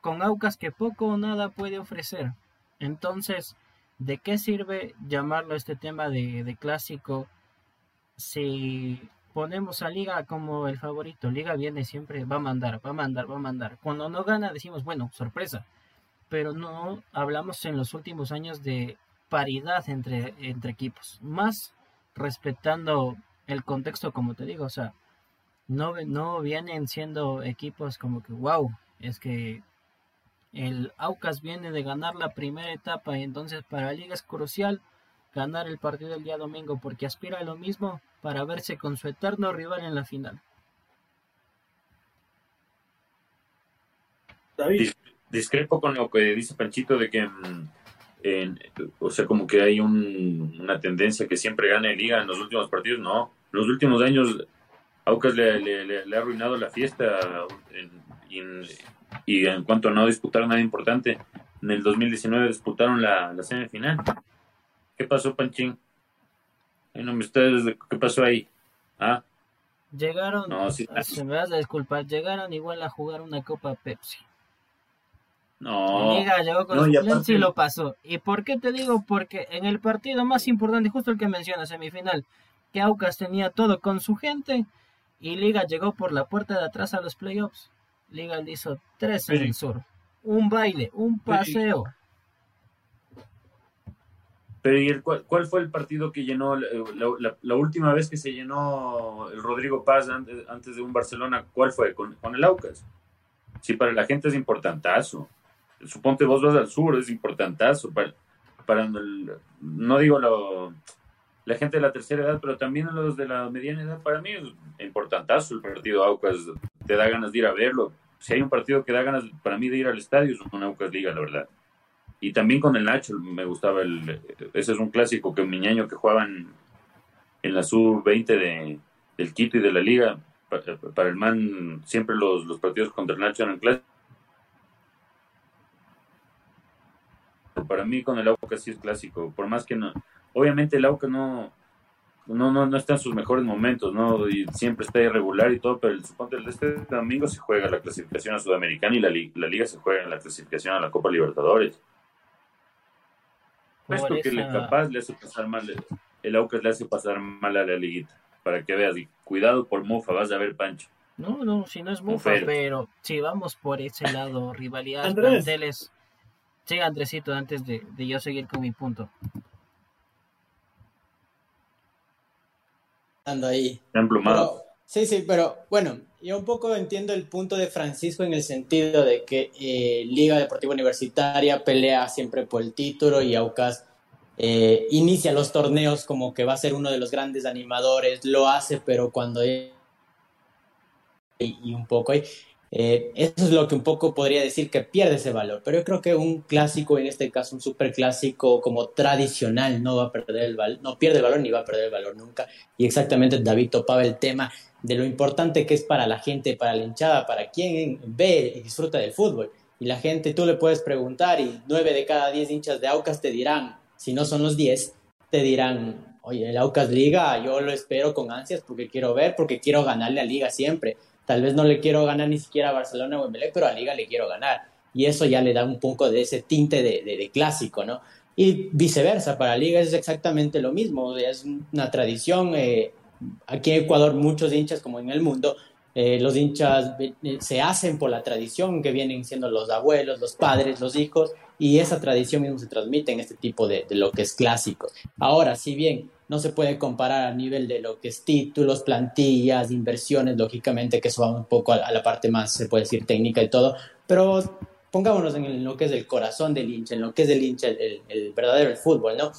con Aucas que poco o nada puede ofrecer. Entonces, ¿de qué sirve llamarlo este tema de, clásico si ponemos a Liga como el favorito? Liga viene siempre, va a mandar, va a mandar, va a mandar. Cuando no gana decimos, bueno, sorpresa. Pero no hablamos en los últimos años de paridad entre, entre equipos. Más respetando el contexto, como te digo, o sea, no, no vienen siendo equipos como que, wow, es que el Aucas viene de ganar la primera etapa y entonces para la liga es crucial ganar el partido el día domingo porque aspira a lo mismo para verse con su eterno rival en la final. David. Discrepo con lo que dice Panchito de que, mm, o sea, como que hay una tendencia que siempre gane liga en los últimos partidos. No, los últimos años Aucas le, ha arruinado la fiesta en, y en cuanto a no disputaron nada importante, en el 2019 disputaron la, semifinal. ¿Qué pasó, Panchín? no me ¿Qué pasó ahí? ¿Ah? Llegaron, no, si, se me vas a disculpar, llegaron igual a jugar una Copa Pepsi. No. Liga llegó con no, y lo pasó. ¿Y por qué te digo? Porque en el partido más importante, justo el que menciona, semifinal, que Aucas tenía todo con su gente y Liga llegó por la puerta de atrás a los playoffs. Liga hizo tres en el sur. Un baile, un paseo. Pero ¿y el, cuál, fue el partido que llenó la, última vez que se llenó el Rodrigo Paz antes, de un Barcelona? ¿Cuál fue? Con, el Aucas. Sí, para la gente es importantazo. Suponte vos vas al sur, es importantazo. Para, para no digo la gente de la tercera edad, pero también los de la mediana edad, para mí es importantazo el partido Aucas, te da ganas de ir a verlo. Si hay un partido que da ganas para mí de ir al estadio, es un Aucas Liga, la verdad. Y también con el Nacho me gustaba el, ese es un clásico que mi ñaño que jugaban en la sub-20 de, del Quito y de la Liga, para, el man siempre los, los partidos contra el Nacho eran clásicos. Para mí con el Aucas sí es clásico, por más que no, obviamente el Aucas no, no, no, no está en sus mejores momentos, ¿no? Y siempre está irregular y todo, pero el, suponte el este domingo se juega la clasificación a Sudamericana y la, la liga se juega en la clasificación a la Copa Libertadores. Esto que le capaz le hace pasar mal, el Aucas le hace pasar mal a la liguita, para que veas, y cuidado por Mufa, vas a ver Pancho. No, no, si no es Mufa, pero si vamos por ese lado, rivalidad, planteles. Sí, Andresito, antes de, de yo seguir con mi punto. ahí. sí, sí, pero bueno, yo un poco entiendo el punto de Francisco en el sentido de que eh, Liga Deportiva Universitaria pelea siempre por el título y Aucas eh, inicia los torneos como que va a ser uno de los grandes animadores, lo hace, pero cuando... Y, y un poco ahí. Eh, eso es lo que un poco podría decir que pierde ese valor, pero yo creo que un clásico, en este caso un superclásico como tradicional, no va a perder el valor, no pierde el valor ni va a perder el valor nunca. Y exactamente David topaba el tema de lo importante que es para la gente, para la hinchada, para quien ve y disfruta del fútbol. Y la gente, tú le puedes preguntar y nueve de cada diez hinchas de Aucas te dirán, si no son los diez, te dirán oye, el Aucas Liga yo lo espero con ansias porque quiero ver, porque quiero ganarle a Liga siempre. Tal vez no le quiero ganar ni siquiera a Barcelona o Emelec, pero a Liga le quiero ganar. Y eso ya le da un poco de ese tinte de, clásico, ¿no? Y viceversa, para Liga es exactamente lo mismo, es una tradición. Eh, aquí en Ecuador muchos hinchas, como en el mundo, eh, los hinchas eh, se hacen por la tradición que vienen siendo los abuelos, los padres, los hijos, y esa tradición mismo se transmite en este tipo de, de, lo que es clásico. Ahora, si bien no se puede comparar a nivel de lo que es títulos, plantillas, inversiones, lógicamente que eso va un poco a, la parte más, se puede decir, técnica y todo, pero pongámonos en lo que es el corazón del hincha, en lo que es el hincha, el, el verdadero fútbol, ¿no?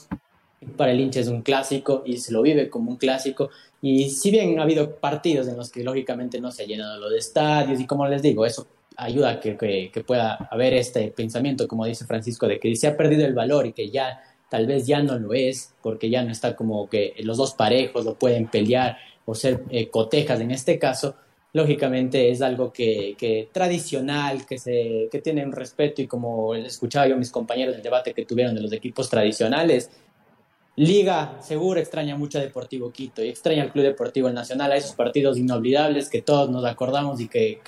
Para el hincha es un clásico y se lo vive como un clásico y si bien ha habido partidos en los que lógicamente no se ha llenado los estadios y como les digo, eso ayuda a que, que, pueda haber este pensamiento, como dice Francisco, de que se ha perdido el valor y que ya tal vez ya no lo es, porque ya no está como que los dos parejos lo pueden pelear o ser eh, cotejas en este caso, lógicamente es algo que, que tradicional, que, se, que tiene un respeto y como escuchaba yo mis compañeros del debate que tuvieron de los equipos tradicionales, Liga, seguro extraña mucho a Deportivo Quito y extraña al Club Deportivo Nacional, a esos partidos inolvidables que todos nos acordamos y que,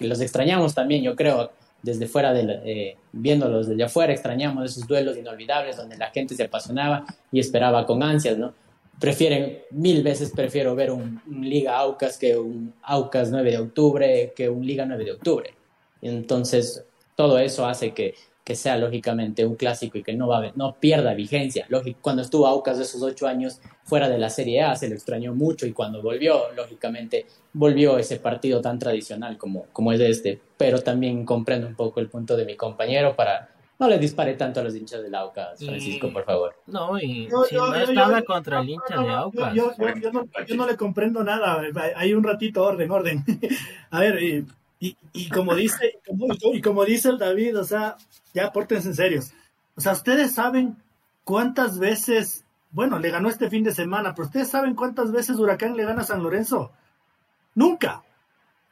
los extrañamos también, yo creo, desde fuera, de eh, viéndolos desde afuera, extrañamos esos duelos inolvidables donde la gente se apasionaba y esperaba con ansias, ¿no? Prefieren, mil veces prefiero ver un, un Liga Aucas que un Aucas 9 de octubre, que un Liga 9 de octubre. Entonces, todo eso hace que que sea lógicamente un clásico y que no, va no pierda vigencia. Lógico, cuando estuvo Aucas de esos ocho años fuera de la Serie A se le extrañó mucho y cuando volvió, lógicamente, volvió ese partido tan tradicional como, como es este. Pero también comprendo un poco el punto de mi compañero para no le dispare tanto a los hinchas del Aucas, Francisco, por favor. No, y si no estaba contra el hincha de Aucas. Yo, no, le comprendo nada. Hay un ratito, orden, orden. a ver, y, y, como dice, y como dice el David, o sea, ya pórtense en serios. O sea, ustedes saben cuántas veces, bueno, le ganó este fin de semana, pero ustedes saben cuántas veces Huracán le gana a San Lorenzo. Nunca.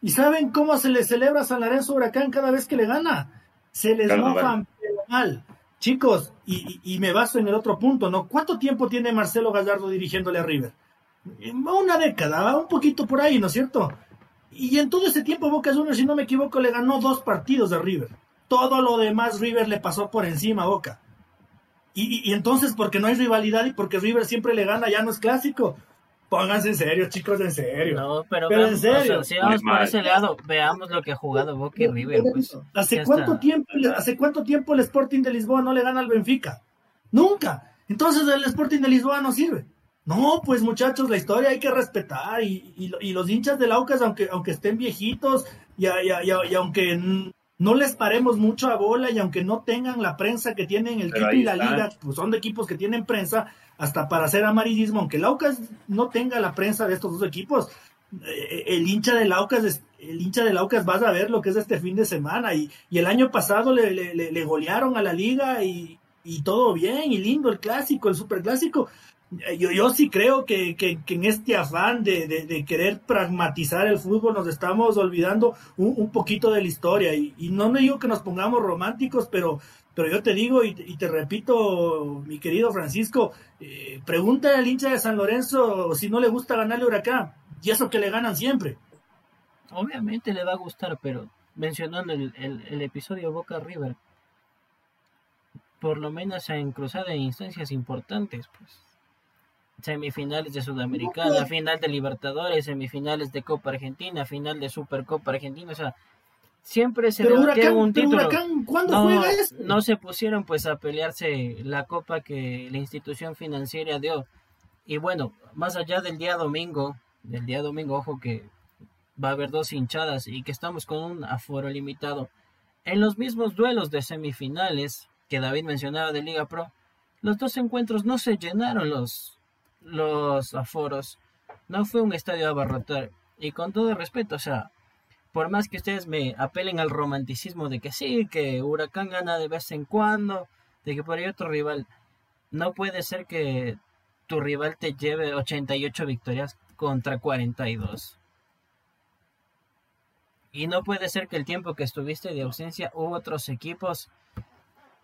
¿Y saben cómo se le celebra a San Lorenzo Huracán cada vez que le gana? Se les mofan mal. Chicos, y, y, me baso en el otro punto, ¿no? ¿Cuánto tiempo tiene Marcelo Gallardo dirigiéndole a River? Una década, un poquito por ahí, ¿no es cierto? Y en todo ese tiempo Boca Juniors, si no me equivoco, le ganó dos partidos de River. Todo lo demás River le pasó por encima a Boca. Y, entonces, porque no hay rivalidad y porque River siempre le gana, ya no es clásico. Pónganse en serio, chicos, en serio. No, pero, en serio. si vamos por ese lado, veamos lo que ha jugado Boca y River. Pues, ¿Hace, cuánto tiempo, ¿Hace cuánto tiempo el Sporting de Lisboa no le gana al Benfica? Nunca. Entonces el Sporting de Lisboa no sirve. No, pues muchachos, la historia hay que respetar y, y, los hinchas del Aucas, aunque, aunque estén viejitos y, y, aunque no les paremos mucho a bola y aunque no tengan la prensa que tienen el Quito y la liga, pues son de equipos que tienen prensa hasta para hacer amarillismo, aunque el Aucas no tenga la prensa de estos dos equipos, eh, el hincha del Aucas, el hincha del Aucas vas a ver lo que es este fin de semana y, y el año pasado le, le, le, golearon a la liga y, y todo bien y lindo el clásico, el superclásico, yo, yo sí creo que, que, en este afán de, de, querer pragmatizar el fútbol nos estamos olvidando un, un poquito de la historia. Y, no me digo que nos pongamos románticos, pero, pero yo te digo y, te repito, mi querido Francisco, eh, pregúntale al hincha de San Lorenzo si no le gusta ganarle Huracán. Y eso que le ganan siempre. Obviamente le va a gustar, pero mencionando el, el, el episodio Boca River, por lo menos en cruzada en instancias importantes, pues semifinales de Sudamericana, final de Libertadores, semifinales de Copa Argentina, final de Supercopa Argentina, o sea, siempre se pero un título. ¿cuándo no, juega esto? No se pusieron pues a pelearse la copa que la institución financiera dio. Y bueno, más allá del día domingo, del día domingo, ojo que va a haber dos hinchadas y que estamos con un aforo limitado. En los mismos duelos de semifinales que David mencionaba de Liga Pro, los dos encuentros no se llenaron los los aforos. No fue un estadio abarrotar. Y con todo respeto, o sea, por más que ustedes me apelen al romanticismo de que sí, que Huracán gana de vez en cuando, de que por ahí otro rival, no puede ser que tu rival te lleve 88 victorias contra 42. Y no puede ser que el tiempo que estuviste de ausencia otros equipos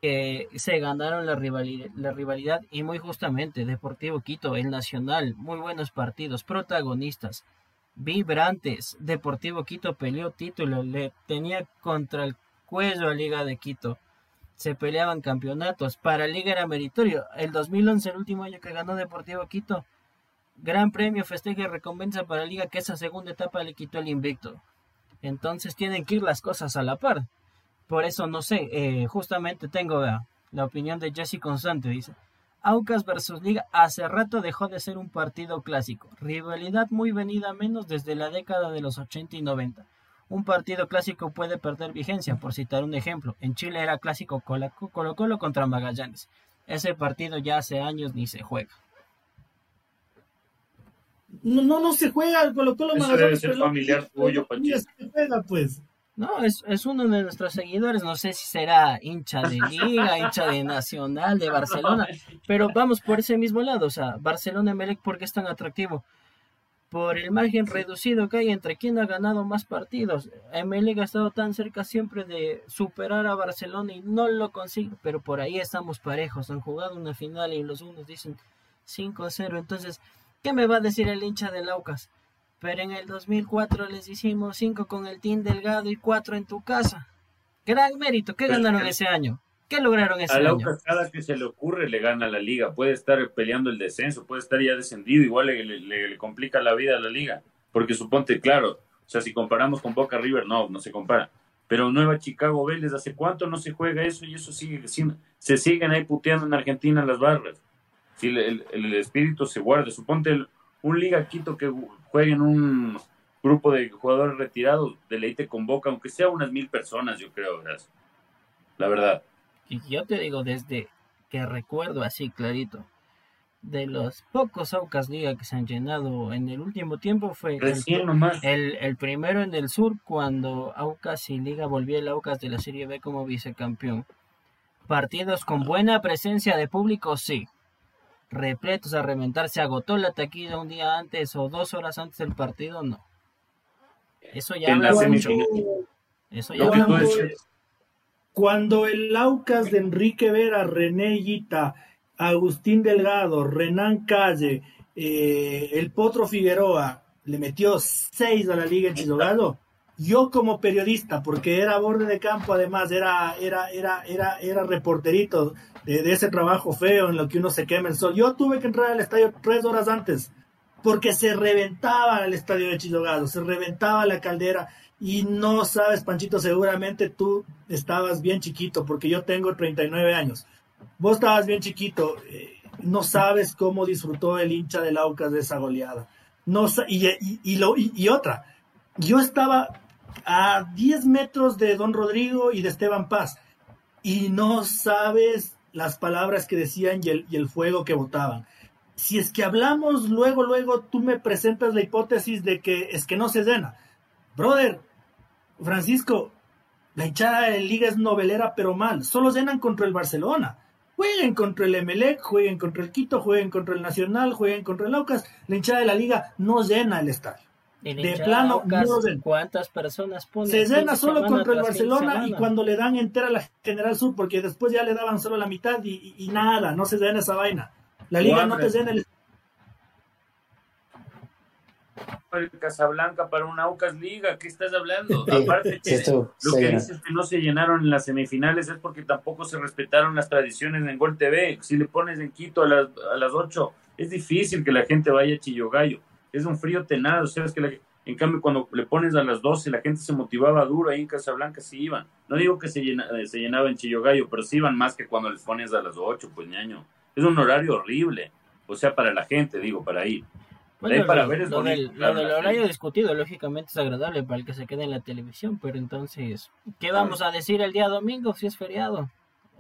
que se ganaron la rivalidad, y muy justamente Deportivo Quito, el Nacional, muy buenos partidos, protagonistas, vibrantes. Deportivo Quito peleó título, le tenía contra el cuello a Liga de Quito. Se peleaban campeonatos. Para Liga era meritorio. El 2011, el último año que ganó Deportivo Quito, gran premio, festejo y recompensa para Liga, que esa segunda etapa le quitó el invicto. Entonces tienen que ir las cosas a la par. Por eso no sé, eh, justamente tengo la opinión de Jesse Constante, dice. Aucas versus Liga hace rato dejó de ser un partido clásico, rivalidad muy venida menos desde la década de los 80 y 90. Un partido clásico puede perder vigencia, por citar un ejemplo. En Chile era clásico Colo Colo contra Magallanes. Ese partido ya hace años ni se juega. No, no, no se juega el Colo Colo Magallanes. Debe ser familiar tuyo, Se juega, pues. No, es, es uno de nuestros seguidores, no sé si será hincha de Liga, hincha de Nacional, de Barcelona, pero vamos por ese mismo lado, o sea, Barcelona Melec, ¿por qué es tan atractivo? Por el margen reducido que hay entre quién ha ganado más partidos. Melec ha estado tan cerca siempre de superar a Barcelona y no lo consigue, pero por ahí estamos parejos, han jugado una final y los unos dicen 5-0, entonces, ¿qué me va a decir el hincha de Laucas? Pero en el 2004 les hicimos 5 con el Team Delgado y 4 en tu casa. Gran mérito. ¿Qué ganaron ese año? ¿Qué lograron ese año? A cada que se le ocurre le gana la liga. Puede estar peleando el descenso, puede estar ya descendido, igual le, complica la vida a la liga. Porque suponte, claro, o sea, si comparamos con Boca River, no, no se compara. Pero Nueva Chicago Vélez, ¿hace cuánto no se juega eso? Y eso sigue, se siguen ahí puteando en Argentina las barras. Si el, el espíritu se guarda, suponte el, un Liga Quito que juegue en un grupo de jugadores retirados, de ley te convoca, aunque sea unas mil personas, yo creo, la verdad. Y yo te digo, desde que recuerdo así clarito, de los pocos Aucas Liga que se han llenado en el último tiempo fue el, el, primero en el sur cuando Aucas y Liga volvió el Aucas de la Serie B como vicecampeón. Partidos con buena presencia de público, sí repletos a reventar. ¿Se agotó la taquilla un día antes o dos horas antes del partido? No. Eso ya habla mucho. Eso ya habla mucho. Cuando el Aucas de Enrique Vera, René Guita, Agustín Delgado, Renan Calle, eh, el Potro Figueroa le metió seis a la liga en Chilogado, yo como periodista, porque era borde de campo, además era, era, era, era, era reporterito de, ese trabajo feo en lo que uno se quema el sol. Yo tuve que entrar al estadio tres horas antes, porque se reventaba el estadio de Chilogado, se reventaba la caldera. Y no sabes, Panchito, seguramente tú estabas bien chiquito, porque yo tengo 39 años. Vos estabas bien chiquito, eh, no sabes cómo disfrutó el hincha del Aucas de esa goleada. No, y, y, lo, y otra, yo estaba a 10 metros de Don Rodrigo y de Esteban Paz. Y no sabes las palabras que decían y el, y el fuego que botaban. Si es que hablamos luego, luego tú me presentas la hipótesis de que es que no se llena. Brother, Francisco, la hinchada de Liga es novelera, pero mal. Solo llenan contra el Barcelona. Jueguen contra el Emelec, jueguen contra el Quito, jueguen contra el Nacional, jueguen contra el Aucas. La hinchada de la Liga no llena el estadio de plano ¿Cuántas personas ponen? Se llena solo contra el Barcelona y cuando le dan entera la General Sur, porque después ya le daban solo la mitad y, nada, no se llena esa vaina. La liga no te llena el... el Casablanca para una Aucas Liga, ¿qué estás hablando? Aparte, lo que dices que no se llenaron en las semifinales es porque tampoco se respetaron las tradiciones en Gol TV. Si le pones en Quito a las, a las 8, es difícil que la gente vaya a Chillogallo es un frío tenaz, o sea, es que en cambio cuando le pones a las 12 la gente se motivaba duro ahí en Casablanca, sí iban. No digo que se, eh, se llenaba en Chillogallo, pero sí iban más que cuando les pones a las 8, pues ñaño. Es un horario horrible, o sea, para la gente, digo, para ir. Bueno, para ver es lo, del, horario discutido, lógicamente es agradable para el que se quede en la televisión, pero entonces, ¿qué vamos a decir el día domingo si es feriado?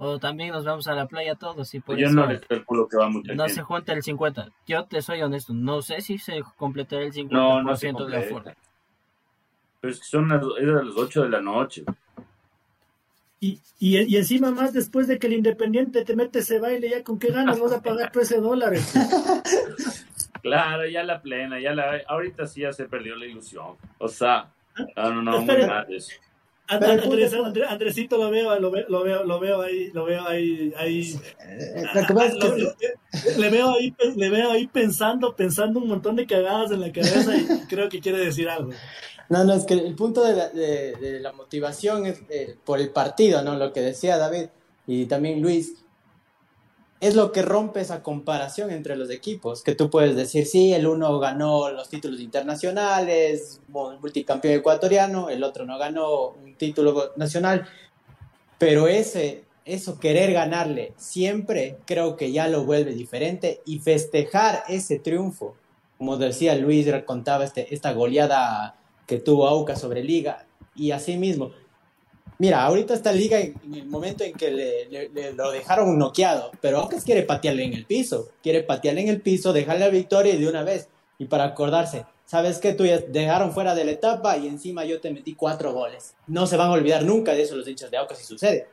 O también nos vamos a la playa todos y por Yo no les calculo que va mucha No se cuenta el 50. Yo te soy honesto, no sé si se completará el 50% no, no de la fuerza. Pero es que son las, es a las 8 de la noche. Y, y, y, encima más después de que el Independiente te mete ese baile, ya con qué ganas vas a pagar 13 dólares. claro, ya la plena, ya la ahorita sí ya se perdió la ilusión. O sea, no, no, no, muy Andresito lo veo, lo veo, lo veo, lo veo ahí, lo veo ahí, ahí. le veo ahí, le veo ahí pensando, pensando un montón de cagadas en la cabeza y creo que quiere decir algo. No, no, es que el punto de la, de, la motivación es eh, por el partido, ¿no? Lo que decía David y también Luis, es lo que rompe esa comparación entre los equipos, que tú puedes decir, sí, el uno ganó los títulos internacionales, multicampeón ecuatoriano, el otro no ganó un título nacional, pero ese, eso querer ganarle siempre creo que ya lo vuelve diferente y festejar ese triunfo, como decía Luis, contaba este, esta goleada que tuvo Auca sobre Liga, y así mismo, Mira, ahorita esta liga en, el momento en que le, lo dejaron noqueado, pero Aucas quiere patearle en el piso, quiere patearle en el piso, dejarle la victoria de una vez. Y para acordarse, ¿sabes qué? Tú ya dejaron fuera de la etapa y encima yo te metí cuatro goles. No se van a olvidar nunca de eso los hinchas de Aucas si sucede.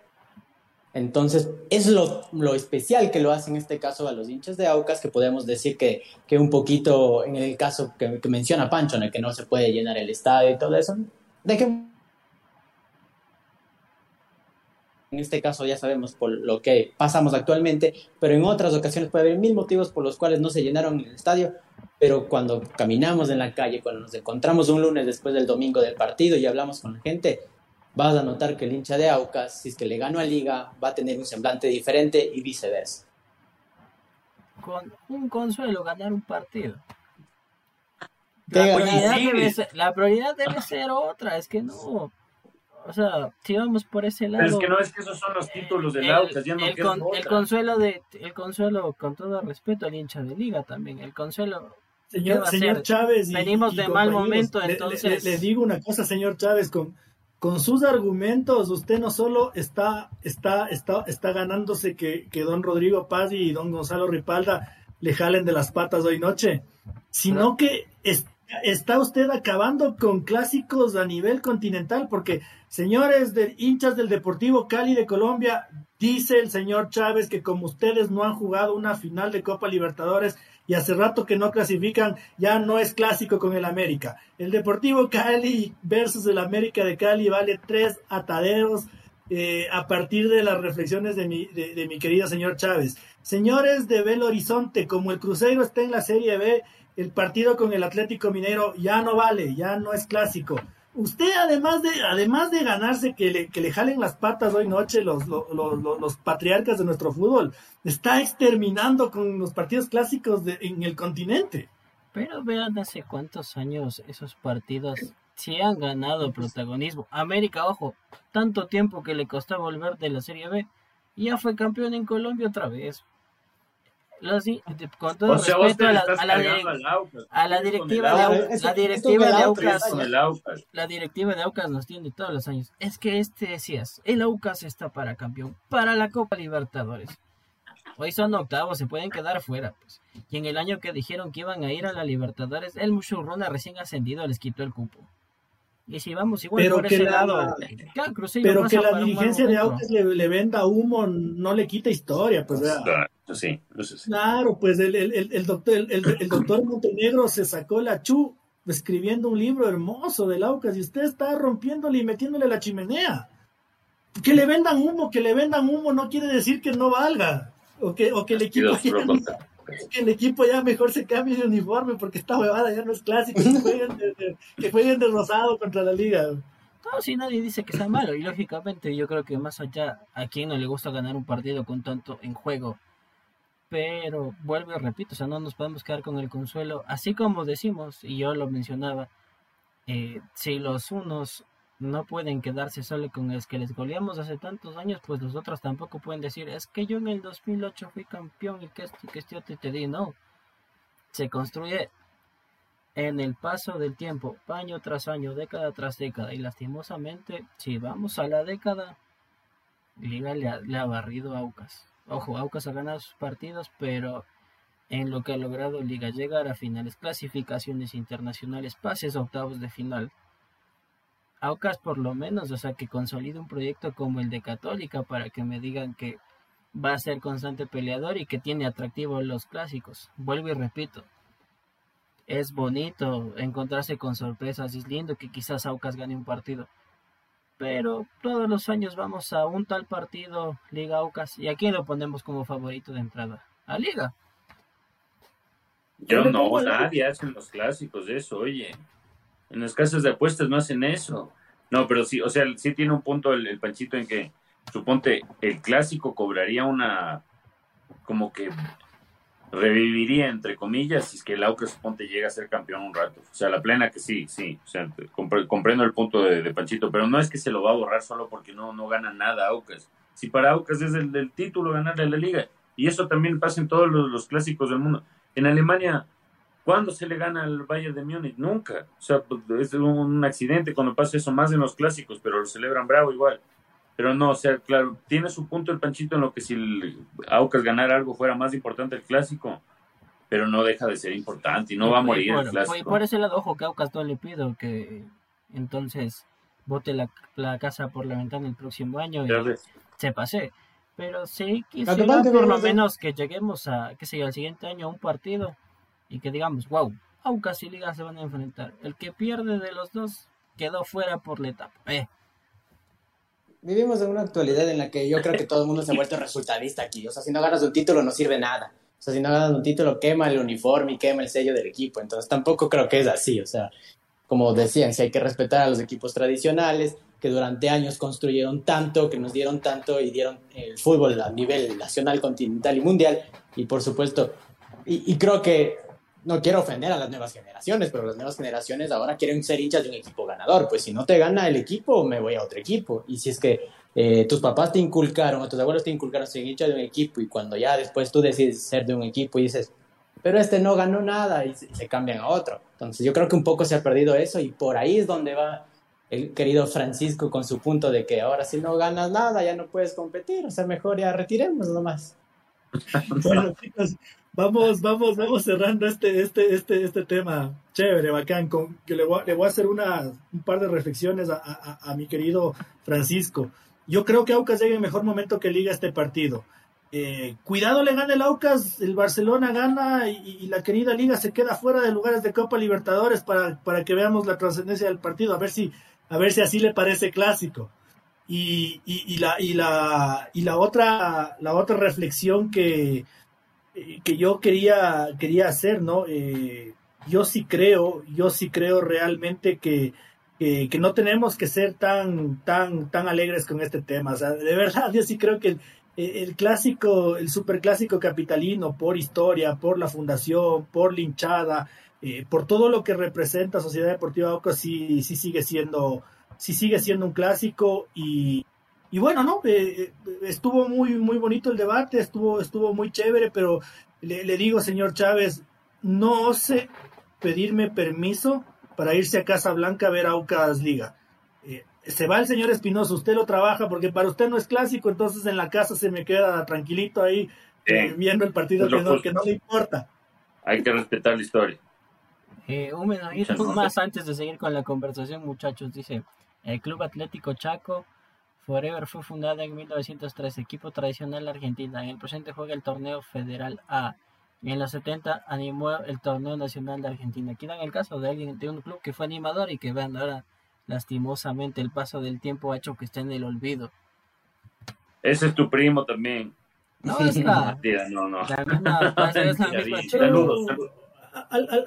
Entonces, es lo, lo, especial que lo hace en este caso a los hinchas de Aucas, que podemos decir que, que un poquito, en el caso que, menciona Pancho, en el que no se puede llenar el estadio y todo eso, dejen En este caso ya sabemos por lo que pasamos actualmente, pero en otras ocasiones puede haber mil motivos por los cuales no se llenaron el estadio, pero cuando caminamos en la calle, cuando nos encontramos un lunes después del domingo del partido y hablamos con la gente, vas a notar que el hincha de Aucas, si es que le ganó a Liga, va a tener un semblante diferente y viceversa. Con un consuelo ganar un partido. La prioridad, debe ser, la prioridad debe ser otra, es que no, o sea, si vamos por ese lado. es que no es que esos son los títulos del Aucas, ya no el, el consuelo de, el consuelo, con todo respeto al hincha de liga también, el consuelo. Señor, señor Chávez, venimos de mal momento, entonces. Le, digo una cosa, señor Chávez, con, con sus argumentos, usted no solo está, está, está, está ganándose que, que don Rodrigo Paz y don Gonzalo Ripalda le jalen de las patas hoy noche, sino que está usted acabando con clásicos a nivel continental, porque Señores de hinchas del Deportivo Cali de Colombia, dice el señor Chávez que como ustedes no han jugado una final de Copa Libertadores y hace rato que no clasifican, ya no es clásico con el América. El Deportivo Cali versus el América de Cali vale tres ataderos eh, a partir de las reflexiones de mi, de mi querido señor Chávez. Señores de Belo Horizonte, como el Cruzeiro está en la Serie B, el partido con el Atlético Mineiro ya no vale, ya no es clásico usted además de además de ganarse que le, que le jalen las patas hoy noche los, los, los, patriarcas de nuestro fútbol, está exterminando con los partidos clásicos de, en el continente. Pero vean hace cuántos años esos partidos sí han ganado protagonismo. América, ojo, tanto tiempo que le costó volver de la Serie B, ya fue campeón en Colombia otra vez con todo respeto a la, a, la, directiva de Aucas, la directiva de Aucas, la directiva de Aucas nos tiene todos los años. Es que este decías, el Aucas está para campeón, para la Copa Libertadores. Hoy son octavos, se pueden quedar fuera. Pues. Y en el año que dijeron que iban a ir a la Libertadores, el Mushurruna recién ascendido les quitó el cupo. Y si vamos igual pero por ese la, lado, pero que la dirigencia de Aucas le, venda humo no le quita historia, pues sí, Claro, pues el, el, el doctor, el, doctor Montenegro se sacó la chu escribiendo un libro hermoso del Aucas y usted está rompiéndole y metiéndole la chimenea. Que le vendan humo, que le vendan humo no quiere decir que no valga. O que, o que el equipo que el equipo ya mejor se cambie de uniforme porque esta huevada ya no es clásico, que jueguen de, de rosado contra la liga. No, si nadie dice que sea malo, y lógicamente yo creo que más allá a quien no le gusta ganar un partido con tanto en juego, pero vuelvo y repito, o sea, no nos podemos quedar con el consuelo, así como decimos, y yo lo mencionaba, eh, si los unos no pueden quedarse solo con el que les goleamos hace tantos años, pues los otros tampoco pueden decir, es que yo en el 2008 fui campeón y que esto y que te, te di, no. Se construye en el paso del tiempo, año tras año, década tras década, y lastimosamente, si vamos a la década, Liga le ha, le ha barrido a Aucas. Ojo, Aucas ha ganado sus partidos, pero en lo que ha logrado Liga llegar a finales, clasificaciones internacionales, pases octavos de final, Aucas por lo menos, o sea, que consolide un proyecto como el de Católica para que me digan que va a ser constante peleador y que tiene atractivo los clásicos. Vuelvo y repito, es bonito encontrarse con sorpresas, es lindo que quizás Aucas gane un partido, pero todos los años vamos a un tal partido, Liga Aucas, y a quién lo ponemos como favorito de entrada, a Liga. Yo no, nadie hace los clásicos eso, oye. En las casas de apuestas no hacen eso. No, pero sí, o sea, sí tiene un punto el, Panchito en que, suponte, el clásico cobraría una, como que reviviría, entre comillas, si es que el Aucas, suponte, llega a ser campeón un rato. O sea, la plena que sí, sí, o sea, comprendo el punto de, Panchito, pero no es que se lo va a borrar solo porque no, no gana nada Aucas. Si para Aucas es el del título ganarle la liga, y eso también pasa en todos los clásicos del mundo. En Alemania, ¿cuándo se le gana al Bayern de Múnich? Nunca. O sea, pues, es un accidente cuando pasa eso, más en los clásicos, pero lo celebran bravo igual. Pero no, o sea, claro, tiene su punto el Panchito en lo que si el Aucas ganara algo fuera más importante el clásico, pero no deja de ser importante y no va a morir el clásico. Por ese lado, ojo, que Aucas no le pido que entonces bote la, casa por la ventana el próximo año y se pase. Pero sí, quisiera por lo menos que lleguemos a, qué sé yo, al siguiente año a un partido y que digamos, wow, Aucas y Liga se van a enfrentar. El que pierde de los dos quedó fuera por la etapa. Eh. Vivimos en una actualidad en la que yo creo que todo el mundo se ha vuelto resultadista aquí. O sea, si no ganas un título no sirve nada. O sea, si no ganas un título quema el uniforme y quema el sello del equipo. Entonces tampoco creo que es así. O sea, como decían, si hay que respetar a los equipos tradicionales, que durante años construyeron tanto, que nos dieron tanto y dieron el fútbol a nivel nacional, continental y mundial. Y por supuesto, y, creo que no quiero ofender a las nuevas generaciones, pero las nuevas generaciones ahora quieren ser hinchas de un equipo ganador. Pues si no te gana el equipo, me voy a otro equipo. Y si es que eh, tus papás te inculcaron o tus abuelos te inculcaron ser hincha de un equipo y cuando ya después tú decides ser de un equipo y dices, pero este no ganó nada y se cambian a otro. Entonces yo creo que un poco se ha perdido eso y por ahí es donde va el querido Francisco con su punto de que ahora si no ganas nada ya no puedes competir, o sea, mejor ya retiremos nomás. bueno, chicos, vamos, vamos, vamos cerrando este, este, este, este tema chévere, bacán, con, que le voy, le voy a hacer una, un par de reflexiones a, a, mi querido Francisco. Yo creo que Aucas llega en mejor momento que liga este partido. Eh, cuidado le gana el Aucas, el Barcelona gana y, la querida liga se queda fuera de lugares de Copa Libertadores para, para que veamos la trascendencia del partido, a ver si a ver si así le parece clásico. Y, y, la, y, la, y la, otra, la otra reflexión que, que yo quería, quería hacer, ¿no? Eh, yo sí creo, yo sí creo realmente que, que, no tenemos que ser tan, tan, tan alegres con este tema. O sea, de verdad, yo sí creo que el, el clásico, el superclásico capitalino, por historia, por la fundación, por la hinchada, eh, por todo lo que representa Sociedad Deportiva Oca, sí, sí sigue siendo, sí sigue siendo un clásico y, y bueno, no, eh, eh, estuvo muy, muy bonito el debate, estuvo, estuvo muy chévere, pero le, digo, señor Chávez, no sé pedirme permiso para irse a Casa Blanca a ver Aucas Liga. se va el señor Espinosa, usted lo trabaja porque para usted no es clásico, entonces en la casa se me queda tranquilito ahí viendo el partido que no, que no le importa. Hay que respetar la historia. Eh, un minutito más antes de seguir con la conversación, muchachos. Dice, el Club Atlético Chaco Forever fue fundada en 1903, equipo tradicional argentina. En el presente juega el torneo Federal A. Y en los 70 animó el torneo nacional de Argentina. Aquí dan el caso de alguien de un club que fue animador y que vean ahora lastimosamente el paso del tiempo ha hecho que esté en el olvido. Ese es tu primo también. No, es la... no, no. Saludos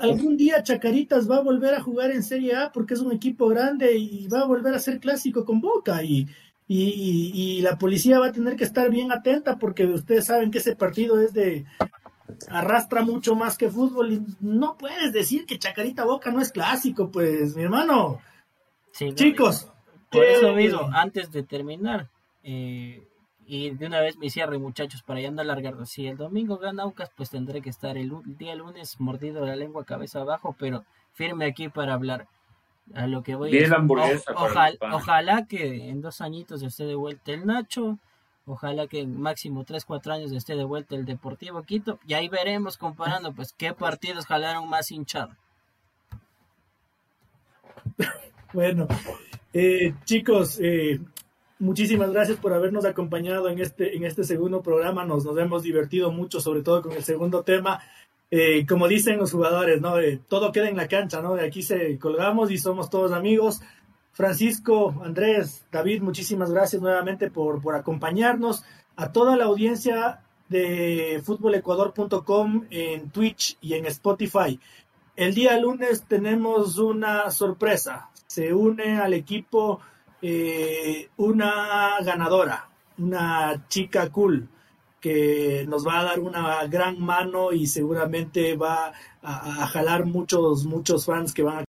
algún día Chacaritas va a volver a jugar en Serie A porque es un equipo grande y va a volver a ser clásico con Boca y, y, la policía va a tener que estar bien atenta porque ustedes saben que ese partido es de arrastra mucho más que fútbol y no puedes decir que Chacarita Boca no es clásico, pues mi hermano. Chicos. Por eso mismo, antes de terminar, eh, y de una vez me cierre, muchachos, para ya no alargar. Si el domingo gana Aucas, pues tendré que estar el, día lunes mordido la lengua cabeza abajo, pero firme aquí para hablar. A lo que voy Bien hamburguesa ojalá, ojalá que en dos añitos esté de vuelta el Nacho. Ojalá que en máximo tres, cuatro años esté de vuelta el Deportivo Quito. Y ahí veremos comparando, pues, qué partidos jalaron más hinchado. Bueno, eh, chicos, eh, muchísimas gracias por habernos acompañado en este, en este segundo programa. Nos, nos hemos divertido mucho, sobre todo con el segundo tema. Eh, como dicen los jugadores, ¿no? todo queda en la cancha, ¿no? De aquí se colgamos y somos todos amigos. Francisco, Andrés, David, muchísimas gracias nuevamente por, acompañarnos. A toda la audiencia de futbolecuador.com en Twitch y en Spotify. El día lunes tenemos una sorpresa. Se une al equipo eh, una ganadora, una chica cool que nos va a dar una gran mano y seguramente va a, jalar muchos, muchos fans que van a